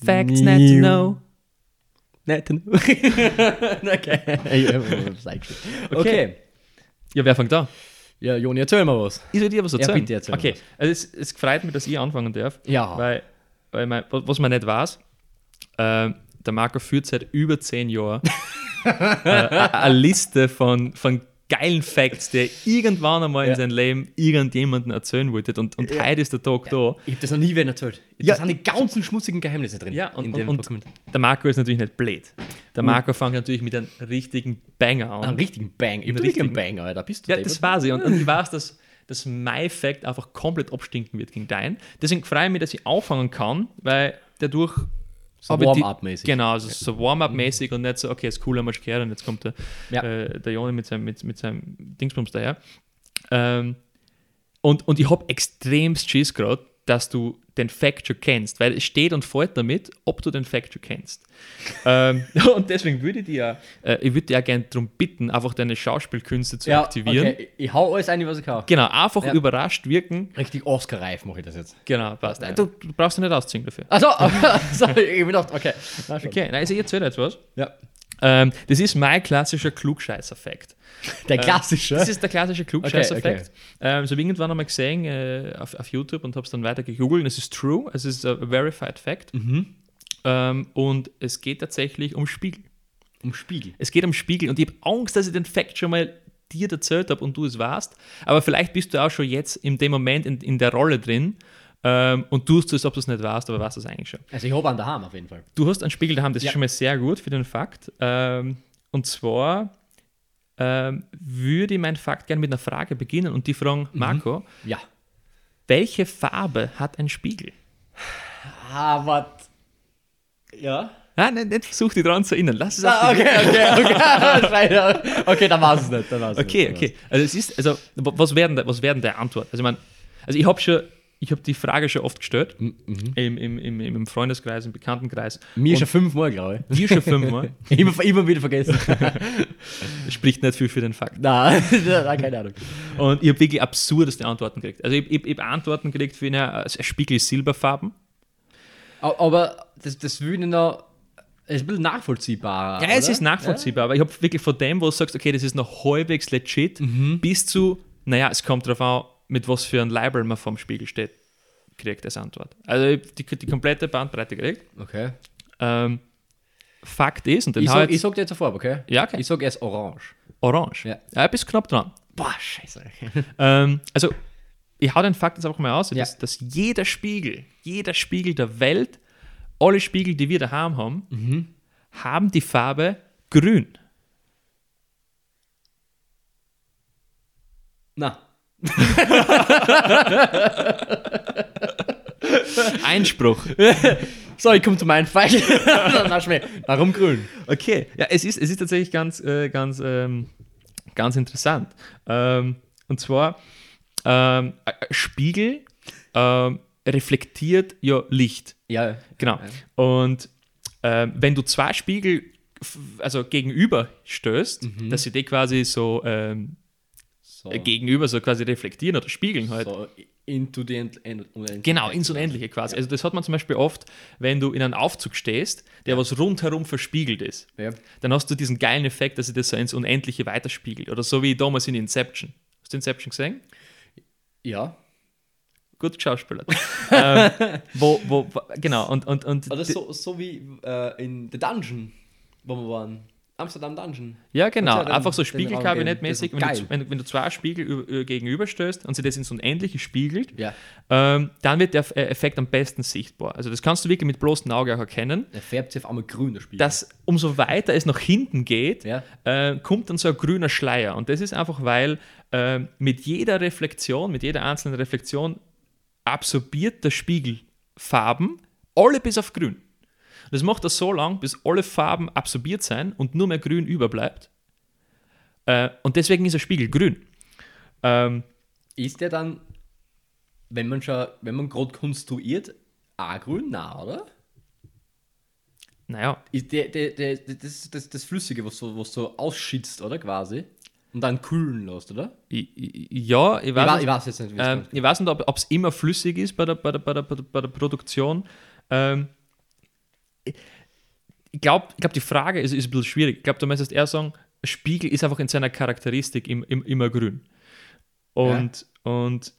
Facts Not to Know. Nett. okay. Eingeschrieben. okay. Ja, wer fängt an? Ja, Joni, erzähl mal was. Ich soll dir was Ja, erzählen. bitte erzähl okay, was. also es, es freut mich, dass ich anfangen darf. Ja. Weil, weil mein, was was man nicht weiß, äh, der Marco führt seit über zehn Jahren äh, eine Liste von, von geilen Facts, die er irgendwann einmal Ja. in seinem Leben irgendjemandem erzählen wollte. Und, und Ja. heute ist der Tag da. Ich habe das noch nie wen erzählt. Ja. Da sind die ganzen schmutzigen Geheimnisse drin. Ja, und, in und, dem und der Marco ist natürlich nicht blöd. Der Marco fängt natürlich mit einem richtigen Banger an. Einen richtigen Bang. Ich Einen hab richtig einen richtigen- Bang, Alter. Bist du Ja, deppert? das weiß ich. Und, und ich weiß, dass, dass mein Fact einfach komplett abstinken wird gegen deinen. Deswegen freue ich mich, dass ich anfangen kann, weil dadurch. So Warm-up-mäßig. Genau, also so Warm-up-mäßig und nicht so, okay, ist cool, schon gehört und jetzt kommt der, Ja. äh, der Joni mit seinem, mit, mit seinem Dingsbums daher. Ähm, und, und ich habe extremst Schiss gerade, dass du den Fact schon kennst, weil es steht und fällt damit, ob du den Fact schon kennst. ähm, und deswegen würde ich dir ja, äh, ich würde dir ja gerne darum bitten, einfach deine Schauspielkünste zu Ja, aktivieren. okay. Ich hau alles ein, was ich kann. Genau, einfach Ja. überrascht wirken. Richtig Oscar-reif mache ich das jetzt. Genau, passt. Ja. Du, du brauchst dich nicht ausziehen dafür. Achso, sorry, ich hab gedacht, okay. Na. Okay, nein, also jetzt was. Ja. Ähm, das ist mein klassischer Klugscheißer-Fact. Der klassische. Das ist der klassische Klugscheißer-Fact. Okay, Ähm, das habe ich irgendwann einmal gesehen äh, auf, auf YouTube und habe es dann weiter gegoogelt. Es ist true, es ist a verified fact. Mhm. Ähm, und es geht tatsächlich um Spiegel. um Spiegel. Es geht um Spiegel und ich habe Angst, dass ich den Fact schon mal dir erzählt habe und du es warst. Aber vielleicht bist du auch schon jetzt in dem Moment in, in der Rolle drin ähm, und tust es, ob du es nicht warst, aber warst es eigentlich schon. Also ich habe einen daheim auf jeden Fall. Du hast einen Spiegel daheim, das Ja. ist schon mal sehr gut für den Fakt. Ähm, und zwar ähm, würde ich meinen Fakt gerne mit einer Frage beginnen und die fragen, Mhm. Marco, Ja. welche Farbe hat ein Spiegel? Ah, was? Ja? Nein, nein, nicht versuch dich dran zu erinnern. Lass es Ah, okay, okay, okay. Okay, dann war es nicht. Dann war's Okay, nicht, okay. Also es ist, also wa- was werden, was werden der Antwort? Also ich meine, also ich habe schon ich habe die Frage schon oft gestellt, Mhm. im, im, im, im Freundeskreis, im Bekanntenkreis. Mir Und schon fünfmal, glaube dir schon fünfmal. ich. immer, immer wieder vergessen. Spricht nicht viel für den Fakt. Nein, nein, keine Ahnung. Und ich habe wirklich absurdeste Antworten gekriegt. Also ich, ich, ich habe Antworten gekriegt wie eine, ein Spiegel silberfarben. Aber das, das würde ich noch. Es ist ein bisschen nachvollziehbar. Ja, es oder? ist nachvollziehbar, aber ich habe wirklich von dem, wo du sagst, okay, das ist noch halbwegs legit, Mhm. bis zu, naja, es kommt darauf an, mit was für ein Label man vorm Spiegel steht, kriegt als Antwort. Also ich die, die komplette Bandbreite gekriegt. Okay. Ähm, Fakt ist, und den Ich sag, jetzt- ich sag dir jetzt eine Farbe, okay? Ja, okay. Ich sag erst orange. Orange. Ja. ja bist knapp dran. Boah, scheiße. Ähm, also, ich hau den Fakt jetzt einfach mal aus, Ja. dass, dass jeder Spiegel, jeder Spiegel der Welt, alle Spiegel, die wir daheim haben, Mhm. haben die Farbe grün. Na, Einspruch. so, ich komme zu meinem Fall. Warum grün? Okay, ja, es ist, es ist tatsächlich ganz, äh, ganz, ähm, ganz interessant. Ähm, und zwar, ähm, Spiegel ähm, reflektiert ja Licht. Ja, Genau. Und ähm, wenn du zwei Spiegel also gegenüber stößt, dass sie die quasi so ähm, so, gegenüber so quasi reflektieren oder spiegeln halt. so into the end, end, unendlichkeit. Genau, ins Unendliche quasi. Also das hat man zum Beispiel oft, wenn du in einem Aufzug stehst, der was rundherum verspiegelt ist. Ja. Dann hast du diesen geilen Effekt, dass sich das so ins Unendliche weiterspiegelt. Oder so wie damals in Inception. Hast du Inception gesehen? ja. Gut geschauspielert. ähm, wo, wo, genau, und, und, und Also so, so wie äh, in The Dungeon, wo wir waren. Amsterdam Dungeon. Ja, genau. Ja Einfach so Spiegelkabinettmäßig. Wenn, du, wenn, wenn du zwei Spiegel gegenüberstößt und sie das ins Unendliche spiegelt, Ja. ähm, dann wird der äh, Effekt am besten sichtbar. Also das kannst du wirklich mit bloßem Auge auch erkennen. Der färbt sich auf einmal grün, der Spiegel. Dass umso weiter es nach hinten geht, Ja. äh, kommt dann so ein grüner Schleier. Und das ist einfach, weil äh, mit jeder Reflexion, mit jeder einzelnen Reflexion absorbiert der Spiegel Farben, alle bis auf grün. Das macht er so lang, bis alle Farben absorbiert sein und nur mehr grün überbleibt. Äh, und deswegen ist der Spiegel grün. Ähm, Ist der dann, wenn man schon, wenn man gerade konstruiert, auch grün? Nein, oder? naja, Ist der, der, der, das, das, das Flüssige, was so, was so ausschützt, oder? Quasi. Und dann kühlen lässt, oder? i- i- ja, ich Ich, weiß, nicht- ich weiß jetzt nicht, wie es Ähm, ich weiß nicht, ob es immer flüssig ist bei der, bei der, bei der, bei der, bei der Produktion. Ähm, ich glaube, ich glaub, die Frage ist, ist ein bisschen schwierig. Ich glaube, du müsstest eher sagen, Spiegel ist einfach in seiner Charakteristik im, im, immer grün. Und, und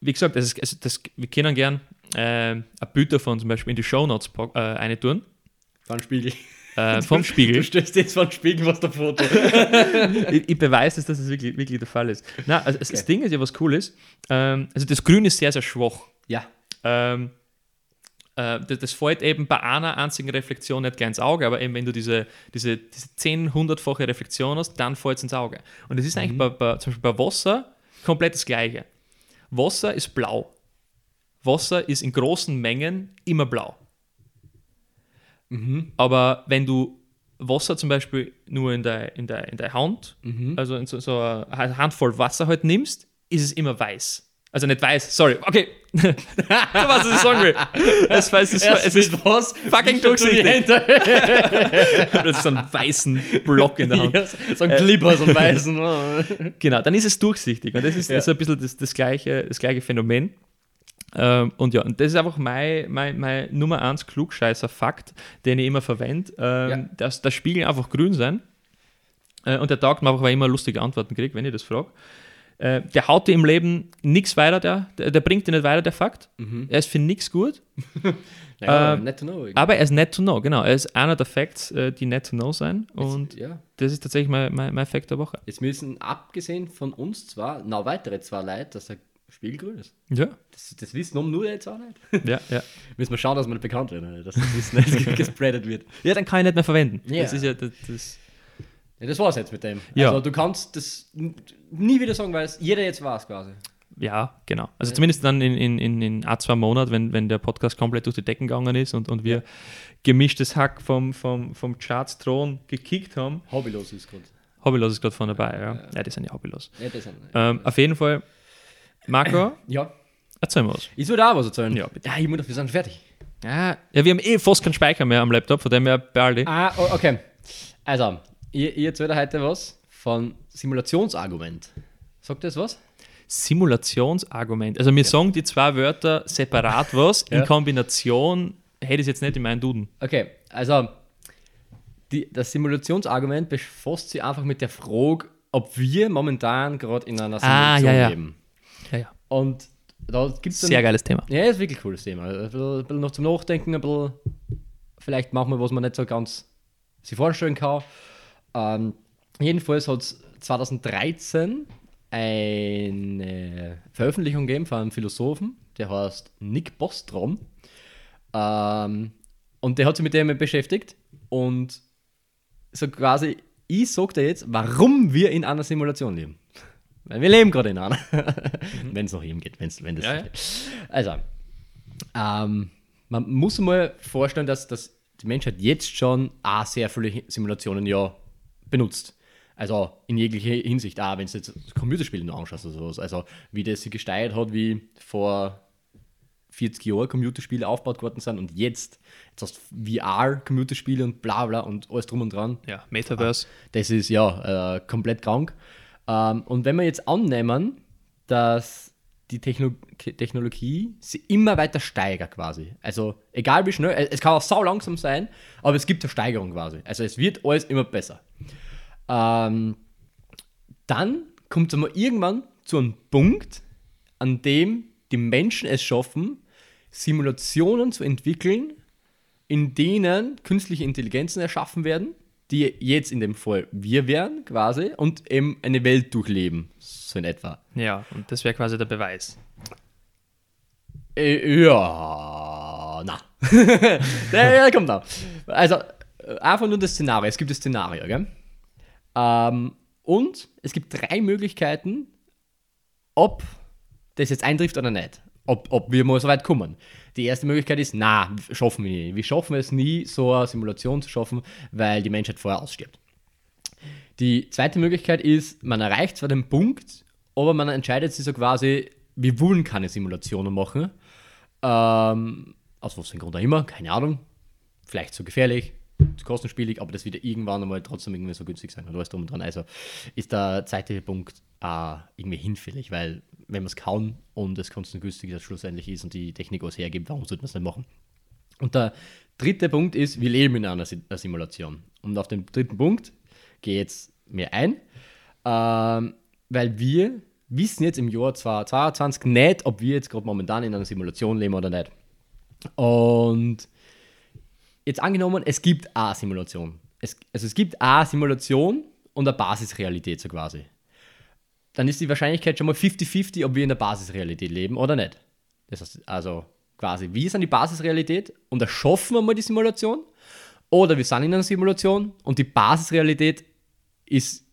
wie gesagt, das ist, also das, wir können gern ähm, ein Bild davon zum Beispiel in die Shownotes äh, eine tun, Von Spiegel. äh, vom Spiegel. Du stößt jetzt von Spiegel, was der Foto. ich, ich beweise es, dass es wirklich, wirklich der Fall ist. Na, also das, das Ding ist ja, was cool ist. Ähm, also das Grün ist sehr, sehr schwach. ja. Ähm, äh, das, das fällt eben bei einer einzigen Reflexion nicht gleich ins Auge, aber eben wenn du diese, diese, diese 10, 100-fache Reflexion hast, dann fällt es ins Auge. Und das ist eigentlich bei, bei, zum Beispiel bei Wasser komplett das Gleiche. Wasser ist blau. Wasser ist in großen Mengen immer blau. Aber wenn du Wasser zum Beispiel nur in der, in der, in der Hand, also in so, so eine Handvoll Wasser halt nimmst, ist es immer weiß. Also nicht weiß, sorry, okay. weißt, was ich sagen will. Es, es, ist, es ist was? fucking durchsichtig. Hände? plötzlich so einen weißen Block in der Hand. Ja, so ein Clipper, so ein weißen. Genau, dann ist es durchsichtig. Und das ist Ja. so ein bisschen das, das, gleiche, das gleiche Phänomen. Ähm, und ja, und das ist einfach mein, mein, mein Nummer 1 Klugscheißer-Fakt, den ich immer verwende, ähm, Ja. dass das Spiegel einfach grün sein. Äh, und der taugt mir einfach, weil ich immer lustige Antworten kriege, wenn ich das frage. Äh, der haut dir im Leben nichts weiter, der, der, der bringt dir nicht weiter, der Fakt. Er ist für nichts gut, Ja, Ähm, net to know. aber er ist net to know, genau. Er ist einer der Facts, äh, die net to know sein. Und ja. das ist tatsächlich mein, mein, mein Fact der Woche. Jetzt müssen, abgesehen von uns zwar, noch weitere zwei Leute, dass der Spiegel grün ist. Ja, Das, das wissen um nur jetzt auch nicht. ja, ja. Müssen wir schauen, dass wir nicht bekannt werden, dass das Wissen nicht gespreadet wird. Ja, dann kann ich nicht mehr verwenden. Ja. Das ist ja das, das Ja, das war's jetzt mit dem. Ja. Also du kannst das nie wieder sagen, weil es jeder jetzt weiß quasi. Ja, genau. Also zumindest dann in, in, in, in ein, zwei Monaten, wenn, wenn der Podcast komplett durch die Decken gegangen ist und, und wir gemischtes Hack vom, vom, vom Charts-Thron gekickt haben. Hobbylos ist gut. Hobbylos ist gerade vorne dabei, ja. Ja, die sind ja hobbylos. Ja, das sind, Ähm, auf jeden Fall, Marco, ja. Erzähl mal was. Ich soll da was erzählen. Ja, bitte. Ja, ich muss, wir sind fertig. Ja, ja, wir haben eh fast keinen Speicher mehr am Laptop, von dem her behalte. Ah, okay. Also, ihr, ihr erzählt heute was von Simulationsargument. Sagt das was? Simulationsargument. Also wir sagen die zwei Wörter separat was, Ja. in Kombination hätte ich es jetzt nicht in meinen Duden. Okay, also die, das Simulationsargument befasst sich einfach mit der Frage, ob wir momentan gerade in einer Ah, Simulation ja, ja. leben. Ja, ja. Und da gibt es Sehr geiles Thema. Ja, ist wirklich ein cooles Thema. Ein bisschen, ein bisschen noch zum Nachdenken, ein bisschen vielleicht machen wir, was man nicht so ganz sich vorstellen kann. Ähm, jedenfalls hat es 2013 eine Veröffentlichung gegeben von einem Philosophen, der heißt Nick Bostrom. Ähm, und der hat sich mit dem beschäftigt und so quasi, ich sag dir jetzt, warum wir in einer Simulation leben. Weil wir leben gerade in einer. wenn es noch eben geht, wenn's, wenn das Ja, ja. geht. Also, ähm, man muss sich mal vorstellen, dass, dass die Menschheit jetzt schon auch sehr viele Simulationen ja benutzt. Also in jeglicher Hinsicht, auch wenn du jetzt Computerspiele noch anschaust oder sowas. Also wie das sich gesteuert hat, wie vor 40 Jahren Computerspiele aufgebaut worden sind und jetzt, jetzt hast du VR-Computerspiele und bla bla und alles drum und dran. Ja, Metaverse. Das ist ja äh, komplett krank. Ähm, und wenn wir jetzt annehmen, dass die Techno Technologie sie immer weiter steigert quasi. Also egal wie schnell, es kann auch sau langsam sein, aber es gibt eine Steigerung quasi. Also es wird alles immer besser. Ähm, dann kommt es mal irgendwann zu einem Punkt, an dem die Menschen es schaffen, Simulationen zu entwickeln, in denen künstliche Intelligenzen erschaffen werden, die jetzt in dem Fall wir wären quasi und eben eine Welt durchleben, so in etwa. Ja, und das wäre quasi der Beweis. Äh, ja, na. der, kommt da. Also, äh, einfach nur das Szenario. Es gibt das Szenario, gell? Ähm, und es gibt drei Möglichkeiten, ob das jetzt eintrifft oder nicht. Ob, ob wir mal so weit kommen. Die erste Möglichkeit ist, na, schaffen wir nie. Wir schaffen es nie, so eine Simulation zu schaffen, weil die Menschheit vorher ausstirbt. Die zweite Möglichkeit ist, man erreicht zwar den Punkt, aber man entscheidet sich so quasi, wir wollen keine Simulationen machen. Ähm, aus was für Grund auch immer, keine Ahnung. Vielleicht zu gefährlich, zu kostenspielig, aber das wird irgendwann einmal trotzdem irgendwie so günstig sein und alles drum und dran. Also ist der zweite Punkt äh, irgendwie hinfällig, weil wenn man es kann und es kostengünstig das schlussendlich ist und die Technik was hergibt, warum sollte man es nicht machen? Und der dritte Punkt ist, wir leben in einer Simulation. Und auf den dritten Punkt gehe ich jetzt mehr ein, ähm, weil wir wissen jetzt im Jahr 2022 nicht, ob wir jetzt gerade momentan in einer Simulation leben oder nicht. Und jetzt angenommen, es gibt eine Simulation. Es, also es gibt eine Simulation und eine Basisrealität so quasi. Dann ist die Wahrscheinlichkeit schon mal 50-50, ob wir in der Basisrealität leben oder nicht. Das heißt also quasi, wir sind die Basisrealität und erschaffen wir mal die Simulation oder wir sind in einer Simulation und die Basisrealität ist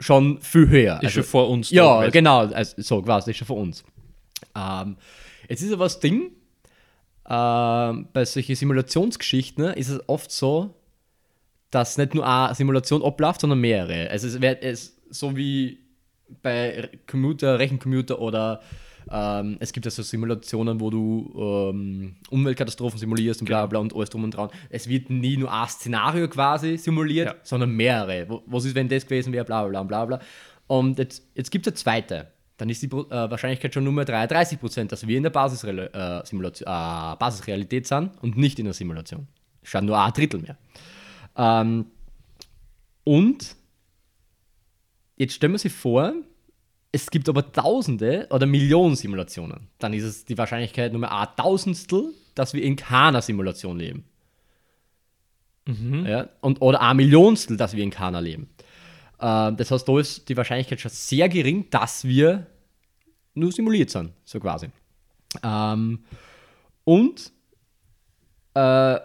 schon viel höher. Ist schon vor uns. Ja, genau, also, so quasi, ist schon von uns. Ähm, jetzt ist aber das Ding, ähm, bei solchen Simulationsgeschichten ist es oft so, dass nicht nur eine Simulation abläuft, sondern mehrere. Also es wird es so wie bei Computer, Rechencomputer oder ähm, es gibt ja so Simulationen, wo du ähm, Umweltkatastrophen simulierst und bla bla und alles drum und dran. Es wird nie nur ein Szenario quasi simuliert, Ja. sondern mehrere. Was ist, wenn das gewesen wäre, bla bla bla bla. Und jetzt, jetzt gibt es eine zweite. Dann ist die äh, Wahrscheinlichkeit schon nur mehr 33 Prozent, dass wir in der Basisreal äh, äh, Basisrealität sind und nicht in der Simulation. Schon nur ein Drittel mehr. Ähm, und jetzt stellen wir sich vor, es gibt aber Tausende oder Millionen Simulationen. Dann ist es die Wahrscheinlichkeit nur mehr ein Tausendstel, dass wir in keiner Simulation leben. Ja? Und, oder ein Millionstel, dass wir in keiner leben. Äh, das heißt, da ist die Wahrscheinlichkeit schon sehr gering, dass wir nur simuliert sind, so quasi. Ähm, und äh,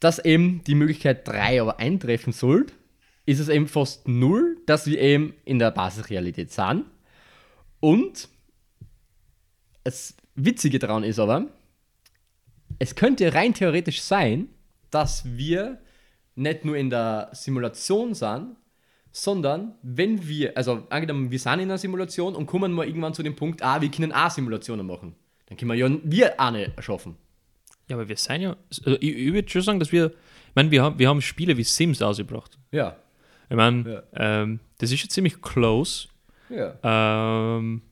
dass eben die Möglichkeit 3 aber eintreffen soll, ist es eben fast null, dass wir eben in der Basisrealität sind. Und das Witzige daran ist aber, es könnte rein theoretisch sein, dass wir nicht nur in der Simulation sind, sondern wenn wir, also angenommen, wir sind in einer Simulation und kommen mal irgendwann zu dem Punkt, ah, wir können auch Simulationen machen. Dann können wir ja wir eine schaffen. Ja, aber wir sind ja, also ich, ich würde schon sagen, dass wir, ich meine, wir haben, wir haben Spiele wie Sims ausgebracht. Ja. Ich meine, ähm, das ist schon ziemlich close. Ja. Ähm,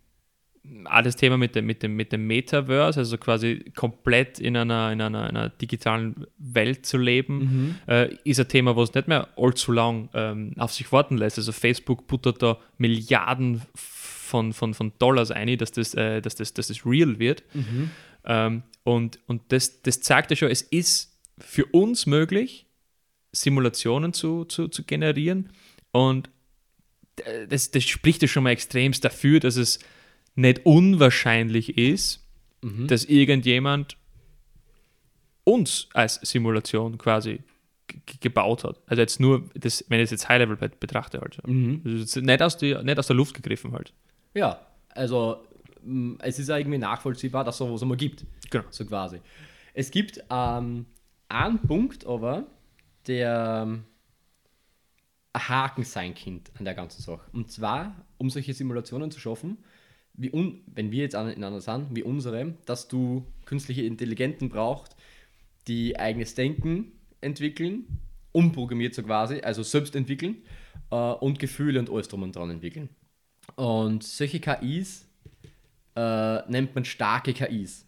auch das Thema mit dem, mit, dem, mit dem Metaverse, also quasi komplett in einer, in einer, einer digitalen Welt zu leben, äh, ist ein Thema, was nicht mehr allzu lang ähm, auf sich warten lässt. Also Facebook buttert da Milliarden von, von, von Dollars ein, dass das, äh, dass das, dass das real wird. Ähm, und und das, das zeigt ja schon, es ist für uns möglich, Simulationen zu, zu, zu generieren. Und das, das spricht ja schon mal extremst dafür, dass es nicht unwahrscheinlich ist, dass irgendjemand uns als Simulation quasi gebaut hat. Also jetzt nur, das, wenn ich es jetzt High-Level bet- betrachte, halt. Mhm. Also nicht, aus die, nicht aus der Luft gegriffen halt. Ja, also es ist ja irgendwie nachvollziehbar, dass es sowas einmal gibt. Genau. So quasi. Es gibt ähm, einen Punkt aber, der ähm, Haken sein könnte an der ganzen Sache. Und zwar, um solche Simulationen zu schaffen, wie un wenn wir jetzt an- in einer sind, wie unsere, dass du künstliche Intelligenten brauchst, die eigenes Denken entwickeln, umprogrammiert so quasi, also selbst entwickeln äh, und Gefühle und alles drum und dran entwickeln. Und solche KIs äh, nennt man starke KIs.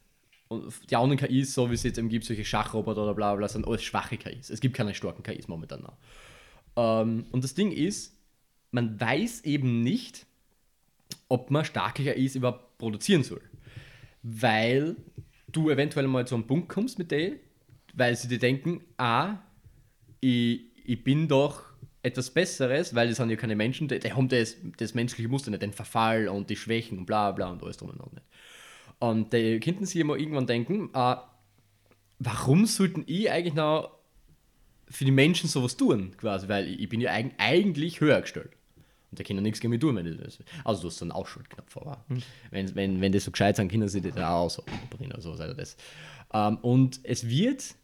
Und die anderen KIs, so wie es jetzt eben gibt, solche Schachroboter oder bla bla, sind alles schwache KIs. Es gibt keine starken KIs momentan noch. Ähm, und das Ding ist, man weiß eben nicht, ob man starke KIs überhaupt produzieren soll. Weil du eventuell mal zu einem Punkt kommst mit denen, weil sie dir denken, ah, ich, ich bin doch etwas Besseres, weil das sind ja keine Menschen, die, die haben das, das menschliche Muster nicht, den Verfall und die Schwächen und bla bla und alles drum und dran nicht. Und die könnten sich immer irgendwann denken, ah, warum sollten ich eigentlich noch für die Menschen sowas tun, quasi, weil ich, ich bin ja eig eigentlich höher gestellt. Und da können nichts gegen mich tun, wenn ich das. Also du hast so einen Ausschaltknopf, aber wenn, wenn, wenn die so gescheit sind, können sie das auch so bringen, also sei das. Ähm, und es wird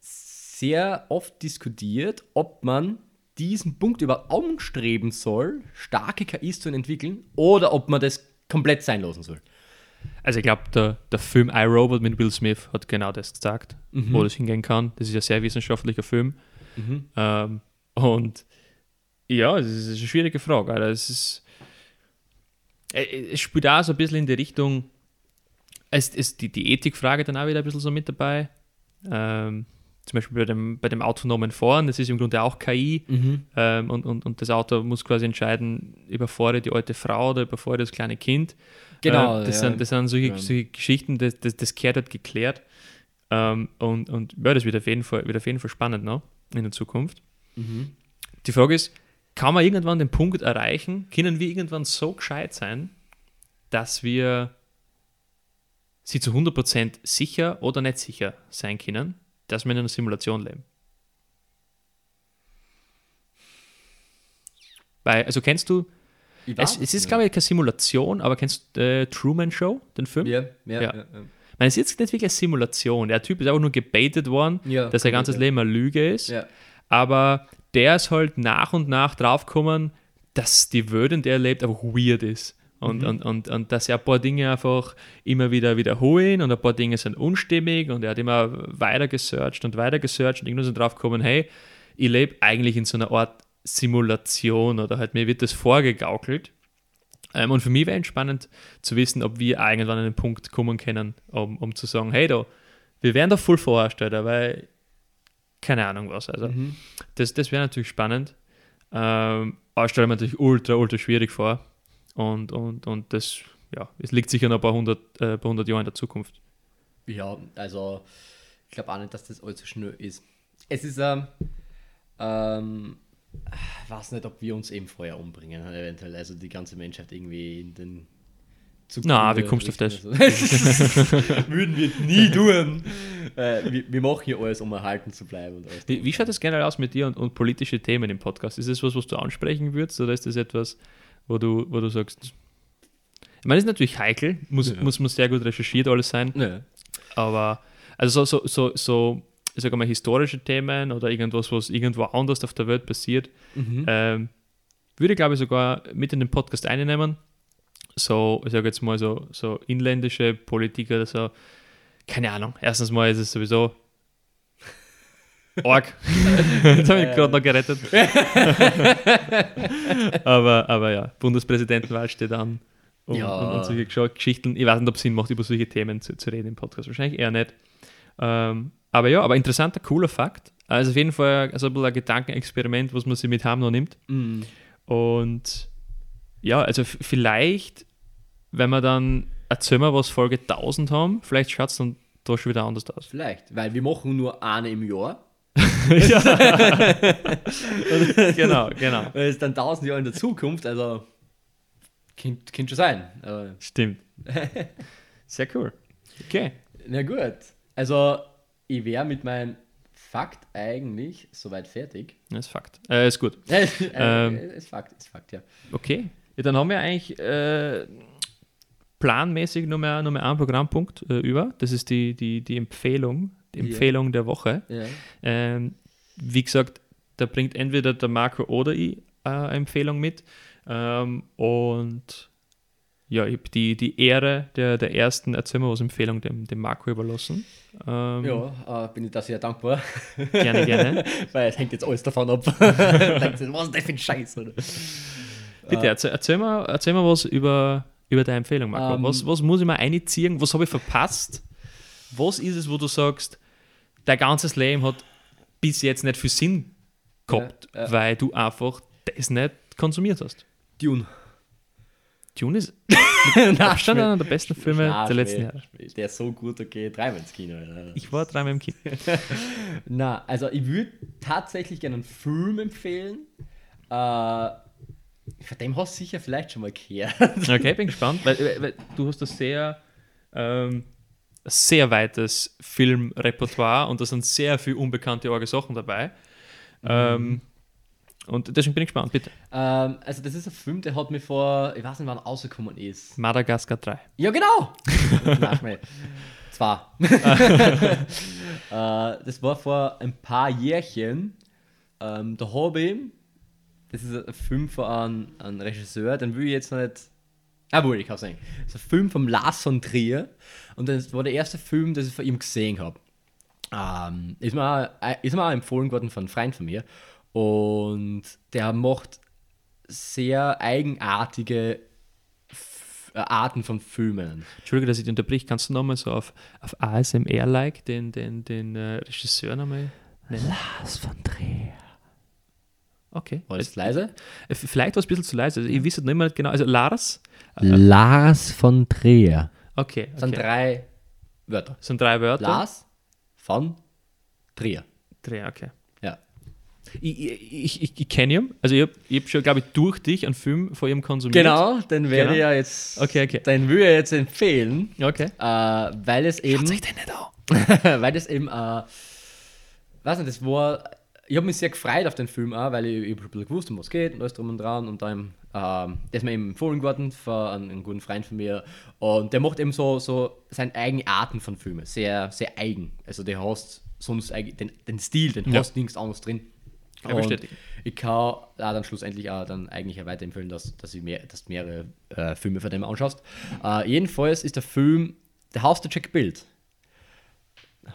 sehr oft diskutiert, ob man diesen Punkt überhaupt anstreben soll, starke KIs zu entwickeln, oder ob man das komplett sein lassen soll. Also ich glaube, der, der Film iRobot mit Will Smith hat genau das gesagt, wo das hingehen kann. Das ist ein sehr wissenschaftlicher Film. Ähm, und ja, es ist eine schwierige Frage. Also es, ist, äh, es spielt auch so ein bisschen in die Richtung, es ist die, die Ethikfrage dann auch wieder ein bisschen so mit dabei. Ähm, zum Beispiel bei dem, bei dem autonomen Fahren, das ist im Grunde auch KI. Ähm, und, und, und das Auto muss quasi entscheiden, überfahre ich die alte Frau oder überfahre ich das kleine Kind. Genau, Äh, das, ja. sind, das sind solche, Ja. solche Geschichten, das, das, das kehrt halt geklärt. Ähm, und, und ja, das wird auf jeden Fall, wird auf jeden Fall spannend ne? in der Zukunft. Die Frage ist, kann man irgendwann den Punkt erreichen, können wir irgendwann so gescheit sein, dass wir sie zu 100% sicher oder nicht sicher sein können, dass wir in einer Simulation leben? Weil, also kennst du, es, es ist glaube ich keine Simulation, aber kennst du äh, Truman Show, den Film? Ja, ja, Ja. ja. Ich meine, es ist jetzt nicht wirklich eine Simulation. Der Typ ist einfach nur gebaitet worden, Ja, dass sein ganzes ja. Leben eine Lüge ist. Aber der ist halt nach und nach draufgekommen, dass die Welt, in der er lebt, einfach weird ist. Und, Mhm. und, und, und dass er ein paar Dinge einfach immer wieder wiederholen und ein paar Dinge sind unstimmig und er hat immer weiter gesearcht und weiter gesearcht und irgendwann sind draufgekommen, hey, ich lebe eigentlich in so einer Art Simulation oder halt mir wird das vorgegaukelt. Ähm, und für mich wäre entspannend zu wissen, ob wir irgendwann an den Punkt kommen können, um, um zu sagen, hey da, wir werden da voll verarscht, Alter, weil keine Ahnung was. Also Mhm. das, das wäre natürlich spannend. Ähm, aber stelle mir natürlich ultra, ultra schwierig vor. Und, und, und das, ja, es liegt sicher noch ein paar hundert, äh, paar hundert Jahre in der Zukunft. Ja, also ich glaube auch nicht, dass das allzu schnell ist. Es ist, ähm, ähm, ich weiß nicht, ob wir uns eben vorher umbringen, eventuell. Also die ganze Menschheit irgendwie in den Zukunft. Na, wie kommst du auf das? Würden wir nie tun. Äh, wir, wir machen hier alles, um erhalten zu bleiben. Und alles. Wie, wie schaut das generell aus mit dir und, und politische Themen im Podcast? Ist das was, was du ansprechen würdest oder ist das etwas, wo du, wo du sagst, ich meine, das ist natürlich heikel, muss, Ja. muss, muss sehr gut recherchiert alles sein, Ja. aber also so, so, so, so ich sage mal, historische Themen oder irgendwas, was irgendwo anders auf der Welt passiert, Mhm. ähm, würde, glaube ich, sogar mit in den Podcast einnehmen. So, ich sage jetzt mal so, so inländische Politik oder so. Keine Ahnung. Erstens mal ist es sowieso Org. Jetzt habe ich gerade noch gerettet. aber, aber ja, Bundespräsidentenwahl steht an. Und, Ja. und, und solche Gesch- Geschichten. Ich weiß nicht, ob es Sinn macht, über solche Themen zu, zu reden im Podcast. Wahrscheinlich eher nicht. Ähm, aber ja, aber interessanter, cooler Fakt. Also auf jeden Fall also ein bisschen ein Gedankenexperiment, was man sich mit haben noch nimmt. Mm. Und ja, also vielleicht, wenn wir dann erzählen wir, was Folge 1000 haben, vielleicht schaut es dann da schon wieder anders aus. Vielleicht, weil wir machen nur eine im Jahr. genau, genau. Weil es dann tausend Jahre in der Zukunft, also könnte schon sein. Aber, Stimmt. Sehr cool. Okay. na gut. Also ich wäre mit meinem Fakt eigentlich soweit fertig. Das ist Fakt. Äh, ist gut. Äh, Ähm. äh, ist Fakt, ist Fakt, ja. Okay. Ja, dann haben wir eigentlich äh, planmäßig nur mehr, nur mehr einen Programmpunkt äh, über. Das ist die, die, die Empfehlung, die Ja. Empfehlung der Woche. ja. Ähm, wie gesagt, da bringt entweder der Marco oder ich äh, eine Empfehlung mit. Ähm, und ja, ich habe die, die Ehre der, der ersten Erzählmaus-Empfehlung dem, dem Marco überlassen. Ähm, Ja, äh, bin ich da sehr dankbar, Gerne, gerne. weil es hängt jetzt alles davon ab. Was ist das für ein Scheiß? Oder? Bitte, erzähl, erzähl, mal, erzähl mal was über, über deine Empfehlung, Marco. Ähm, was, was muss ich mal einziehen? Was habe ich verpasst? Was ist es, wo du sagst, dein ganzes Leben hat bis jetzt nicht viel Sinn gehabt, Ja, ja. weil du einfach das nicht konsumiert hast? Dune. Dune ist Abstand einer der besten Filme Nein, der letzten Jahre. Der ist so gut, okay, dreimal ins Kino. Alter. Ich war dreimal im Kino. Na, also ich würde tatsächlich gerne einen Film empfehlen. Äh, von dem hast du sicher vielleicht schon mal gehört. Okay, bin gespannt, weil, weil, weil du hast ein sehr, ähm, sehr weites Filmrepertoire und da sind sehr viele unbekannte arge Sachen dabei. Ähm, und deswegen bin ich gespannt, bitte. ähm, also das ist ein Film, der hat mir vor, ich weiß nicht wann rausgekommen ist. Madagaskar 3. Ja, genau! Zwar. äh, das war vor ein paar Jährchen. Ähm, da habe ich, das ist ein Film von einem, einem Regisseur, den will ich jetzt noch nicht. Ah, wohl, ich kann sagen. Das ist ein Film von Lars von Trier. Und das war der erste Film, den ich von ihm gesehen habe. Ähm, ist, mir, auch- ist mir auch empfohlen worden von einem Freund von mir. Und der macht sehr eigenartige äh, Arten von Filmen. Entschuldige, dass ich dich unterbrich. Kannst du nochmal so auf, auf ASMR-like den, den, den äh, Regisseur nochmal nennen? Lars von Trier. Okay. War das leise? Äh, Vielleicht war es ein bisschen zu leise. Also, ich wüsste nicht mehr genau. Also Lars? Lars von Trier. Okay. Das sind okay. drei Wörter. Das sind drei Wörter. Lars von Trier. Drei, okay. Ja. Ich, ich, ich, ich kenne ihn. Also ich habe hab schon, glaube ich, durch dich einen Film von ihm konsumiert. Genau, den werde Genau. ich ja jetzt. Okay, okay. Den will ich jetzt empfehlen, Okay. äh, weil es eben. den nicht an. weil das eben, äh, weiß nicht, das war, ich habe mich sehr gefreut auf den Film auch, weil ich, ich ein bisschen gewusst, um was es geht und alles drum und dran und dann, ähm, der ist mir eben empfohlen worden von einem, guten Freund von mir und der macht eben so, so seine eigenen Arten von Filmen, sehr, sehr eigen, also der hast sonst den, den Stil, den Ja. hast nirgends anderes drin. Ich bestätigen. Ich kann auch dann schlussendlich auch dann eigentlich auch weiterempfehlen, dass, dass, ich mehr, dass mehrere äh, Filme von dem anschaust. Äh, jedenfalls ist der Film The House that Jack Built.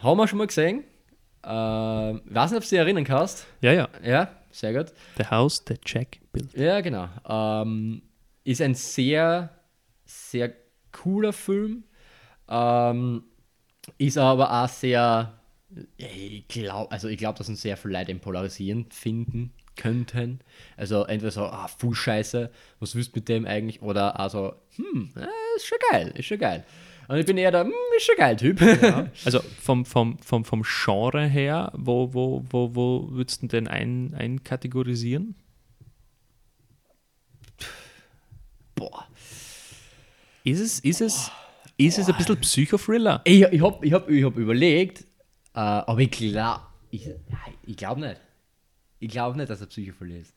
Haben wir schon mal gesehen. Äh, ich weiß nicht, ob du dich erinnern kannst. Ja, ja. Ja, sehr gut. The House that Jack built. Ja, genau. Ähm, ist ein sehr, sehr cooler Film. Ähm, ist aber auch sehr, ich glaube, also ich glaube, dass uns sehr viele Leute ihn polarisierend finden könnten. Also entweder so, ah, voll Scheiße, was willst du mit dem eigentlich? Oder also, hm, äh, ist schon geil, ist schon geil. Und ich bin eher der, hm, ist schon geil Typ. Also vom, vom, vom, vom Genre her, wo, wo, wo, wo würdest du den ein, einkategorisieren? Boah. Ist es, ist es, ist es ein bisschen Psychothriller? Ich, ich habe ich hab, ich hab überlegt, äh, aber ich glaube ich, ja, ich glaub nicht. Ich glaube nicht, dass er Psychophile ist.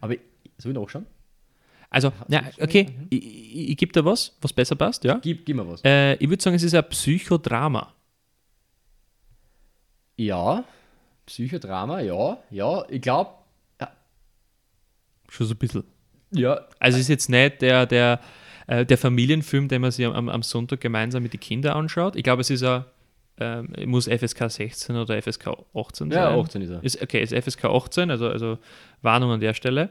Aber soll ich noch schon? Also, ja, okay, ich, ich, ich gebe dir was, was besser passt, ja. Gib, gib mir was. Äh, ich würde sagen, es ist ein Psychodrama. Ja, Psychodrama, ja, ja. Ich glaube, ja, Schon so ein bisschen. Ja, Also es ist jetzt nicht der, der, äh, der Familienfilm, den man sich am, am Sonntag gemeinsam mit den Kindern anschaut. Ich glaube, es ist ein, ähm, muss FSK 16 oder FSK 18 sein. ja 18 ist er. Ist, okay, ist FSK 18, also, also Warnung an der Stelle.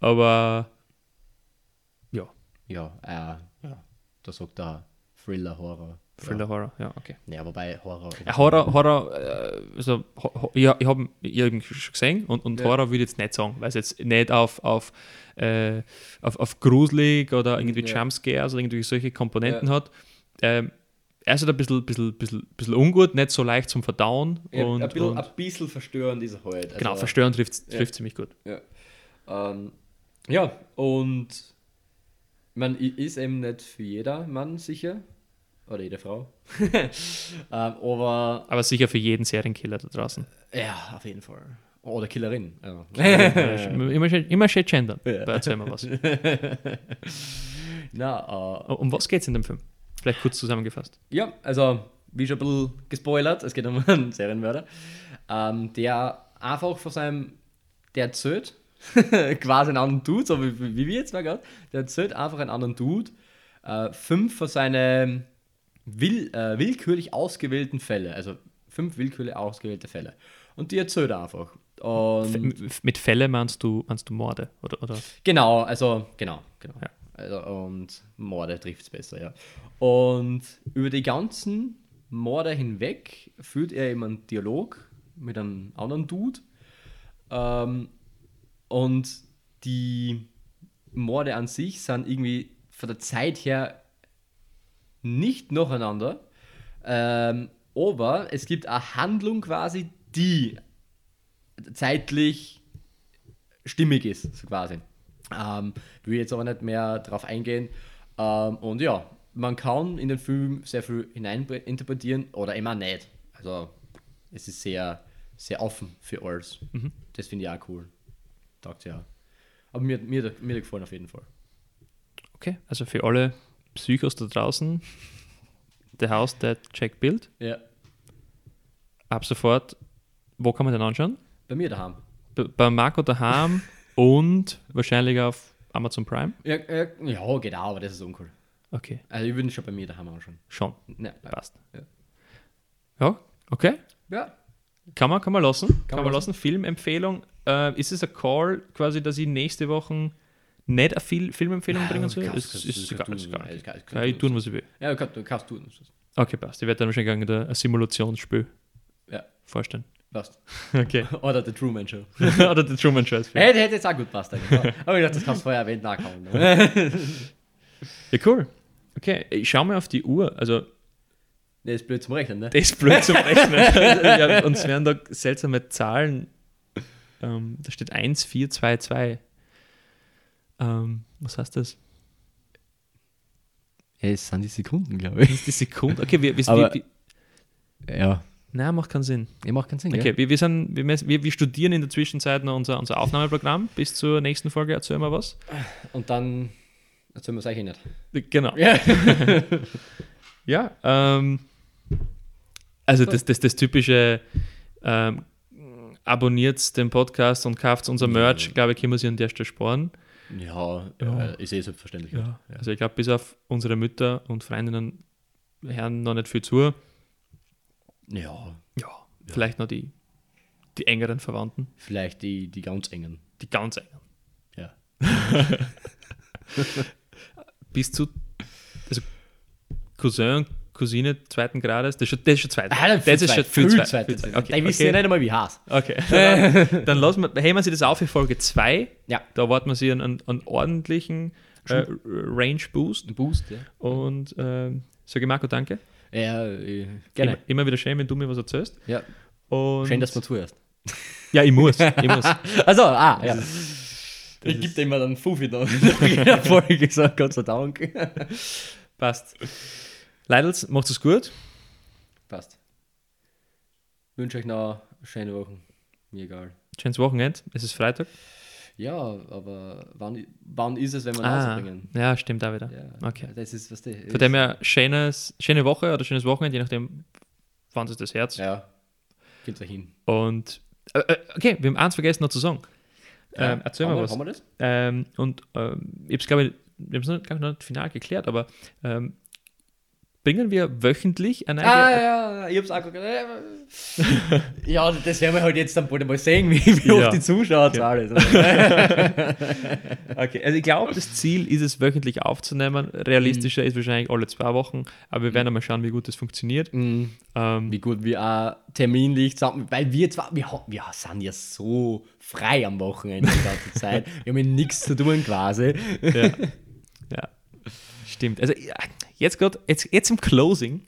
Aber ja, Ja, äh, ja. Da sagt er Thriller, Horror. Thriller Horror, ja, okay. Ja, ja wobei Horror. Ja, Horror, Horror, äh, also, ja, ich habe ich hab ihn schon gesehen und, und Ja. Horror würde ich jetzt nicht sagen, weil es jetzt nicht auf, auf, äh, auf, auf gruselig oder irgendwie Ja. Jumpscares oder irgendwie solche Komponenten hat. Ähm, er ist halt ein bisschen, bisschen, bisschen, bisschen ungut, nicht so leicht zum Verdauen. Ja, und, ein, bisschen, und, ein bisschen verstörend ist er halt. genau, Also, verstören trifft ja. trifft ziemlich gut. Ja. Ähm, ja, und man ist eben nicht für jeder Mann sicher. Oder jede Frau. ähm, aber Aber sicher für jeden Serienkiller da draußen. ja, auf jeden Fall. Oder Killerin. Ja. immer, schön, immer schön gendern. Ja. Erzähl mal was. Na, äh, Um was geht es in dem Film? Vielleicht kurz zusammengefasst. Ja, also, wie schon ein bisschen gespoilert, es geht um einen Serienmörder, ähm, der einfach von seinem, der erzählt, quasi einen anderen Dude, so wie, wie wir jetzt mal gerade, der erzählt einfach einen anderen Dude, äh, fünf von seinen will, äh, willkürlich ausgewählten Fälle, also fünf willkürlich ausgewählte Fälle. Und die erzählt er einfach. Und Mit Fälle meinst du, meinst du Morde? Oder, oder? Genau, also, genau, genau. Ja. Also, und Morde trifft es besser, ja. Und über die ganzen Morde hinweg führt er eben einen Dialog mit einem anderen Dude. Ähm, und die Morde an sich sind irgendwie von der Zeit her nicht nacheinander. Ähm, aber es gibt eine Handlung quasi, die zeitlich stimmig ist, so quasi. Ähm, will jetzt aber nicht mehr darauf eingehen. Ähm, und ja, man kann in den Film sehr viel hineininterpretieren oder immer nicht. Also es ist sehr, sehr offen für alles. Das finde ich auch cool. Taugt ja. Aber mir, mir, mir gefallen auf jeden Fall. Okay, also für alle Psychos da draußen, The House That Jack Built, Ja. ab sofort, wo kann man den anschauen? Bei mir daheim. B- Bei Marco daheim und wahrscheinlich auf Amazon Prime. Ja, äh, ja, genau, aber das ist uncool. Okay, Also ich würde ihn schon bei mir daheim anschauen. schon, Ja, passt. Ja. Ja, okay. ja. Kann man, kann man lassen. Kann, man man lassen. Filmempfehlung. Äh, ist es ein Call, quasi, dass ich nächste Woche nicht eine Fil Filmempfehlung bringen soll? kannst- Es ist egal. ist. Ja, egal. Kann ich tun, was ich will. Ja, du kannst, du kannst tun. Okay, passt. Ich werde dann wahrscheinlich ein, Simulationsspiel Ja, vorstellen. passt. Okay. Oder The Truman Show. Oder der Truman Show. der hätte jetzt auch gut passt. eigentlich. Aber ich dachte, das kannst du vorher erwähnt nachkommen. Ja, cool. Okay, ich schaue mal auf die Uhr. Also, Der ist blöd zum Rechnen, ne? das ist blöd zum Rechnen. ja, uns werden da seltsame Zahlen. Ähm, da steht 1, 4, 2, 2. Ähm, was heißt das? Ja, es sind die Sekunden, glaube ich. Das ist die Sekunde. Okay, wir, wir, Aber- wir, Ja. Nein, macht keinen Sinn. Ihr macht keinen Sinn, Okay, wir, wir, sind, wir, wir, wir studieren in der Zwischenzeit noch unser, unser Aufnahmeprogramm. Bis zur nächsten Folge erzählen wir was. Und dann erzählen wir es euch eh nicht. Genau. Ja. Ja, ähm, also das, das, das typische ähm, abonniert den Podcast und kauft unser Merch, glaube ich, können wir sie an der Stelle sparen. Ja, Ja. Äh, ist eh selbstverständlich. Ja. Also ich glaube, bis auf unsere Mütter und Freundinnen hören noch nicht viel zu. ja, Ja, vielleicht noch die, die engeren Verwandten, vielleicht die, die ganz engen. die ganz engen. Ja. Bis zu also Cousin, Cousine zweiten Grades, das ist schon, das ist schon zweit. Ah, das ist schon viel zweit. zweit. zweit. Okay, Okay, ich ja okay. nicht einmal, wie heißt. okay. Dann, dann lassen wir, heben wir sie das auf für Folge 2. Ja. Da erwarten wir sie einen, einen, ordentlichen äh, Range Boost. Ein Boost, ja. Und ähm, sage Marco, danke. Ja, äh, Immer, gerne. immer wieder schön, wenn du mir was erzählst. Ja. Und Schön, dass du zuhörst. Ja, ich muss. Ich muss. Also, ah, ja. Ich gebe dir immer dann Fuffi da Folge, so, Gott sei Dank. Passt. Leidels, macht es gut. Passt. Wünsche euch noch eine schöne Woche. Mir egal. Schönes Wochenende. Es ist Freitag. Ja, aber wann, wann ist es, wenn wir Ah, rausbringen? ja, stimmt da wieder. Ja, Okay. Das ist, was der. Von dem her, schönes, schöne Woche oder schönes Wochenende, je nachdem, wann es das Herz. Ja, geht da hin. Und, äh, äh, okay, wir haben eins vergessen noch zu sagen. Ähm, erzähl haben mal wir, was. Haben wir das? Ähm, und ähm, ich habe es, glaube ich, wir haben es noch, glaub ich, noch nicht final geklärt, aber ähm, bringen wir wöchentlich eine Ah, ja, ich hab's auch geguckt. Ja, das werden wir halt jetzt dann bald mal sehen, wie, wie Ja. die Zuschauerzahl ist. Okay, also ich glaube, das Ziel ist es, wöchentlich aufzunehmen. Realistischer ist wahrscheinlich alle zwei Wochen, aber wir werden mal schauen, wie gut das funktioniert. Mhm. Ähm, Wie gut wir auch terminlich zusammen, weil wir zwar, wir, wir sind ja so frei am Wochenende die ganze Zeit. Wir haben ja nichts zu tun quasi. ja. ja, stimmt. Also jetzt gerade, jetzt, jetzt im Closing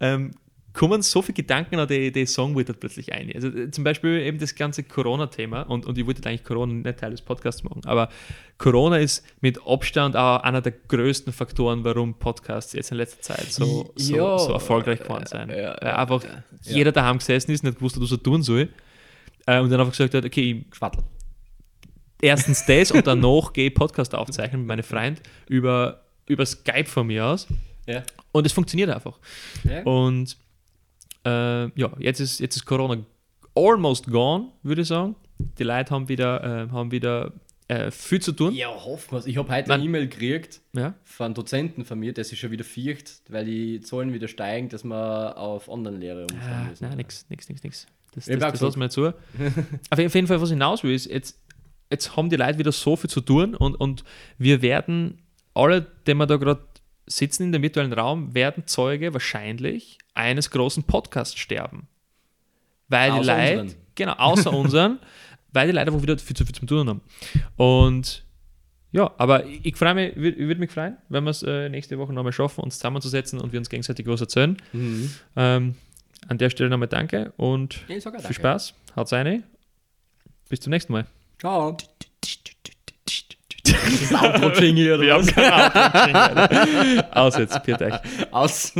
ähm, kommen so viele Gedanken an die, die Song wird plötzlich ein. Also äh, zum Beispiel eben das ganze Corona-Thema und, und ich wollte eigentlich Corona nicht Teil des Podcasts machen, aber Corona ist mit Abstand auch einer der größten Faktoren, warum Podcasts jetzt in letzter Zeit so, so, Ja. so erfolgreich geworden sind. Ja, ja, Weil einfach jeder daheim gesessen ist, nicht gewusst hat, was er tun soll äh, und dann einfach gesagt hat, okay, ich Schwattel. erstens das und danach gehe ich Podcast aufzeichnen mit meinen Freunden über, über Skype von mir aus. Ja. Und es funktioniert einfach. Ja. Und äh, ja, jetzt ist, jetzt ist Corona almost gone, würde ich sagen. Die Leute haben wieder, äh, haben wieder äh, viel zu tun. Ja, hoffen wir's. Ich habe heute eine E-Mail gekriegt Ja. von einem Dozenten von mir, der sich schon wieder fürcht, weil die Zahlen wieder steigen, dass wir auf Online-Lehre umstellen Ah, müssen. nein, nix, nix, nix, nix. Das, das, das lassen wir zu. auf jeden Fall, was ich hinaus will, ist, jetzt, jetzt haben die Leute wieder so viel zu tun und, und wir werden, alle, die wir da gerade sitzen in dem virtuellen Raum, werden Zeuge wahrscheinlich eines großen Podcasts sterben. Weil die Außer Leute, unseren. genau, außer unseren, weil die Leute einfach wieder viel zu viel zum Tun haben. Und ja, aber ich, ich freue mich, ich würde mich freuen, wenn wir es äh, nächste Woche nochmal schaffen, uns zusammenzusetzen und wir uns gegenseitig was erzählen. Mhm. Ähm, an der Stelle nochmal danke und viel danke. Spaß. Haut's rein. Bis zum nächsten Mal. Ciao. Das Outro-Jingle oder Wir haben was? keinen Aus jetzt, Piert euch. Aus.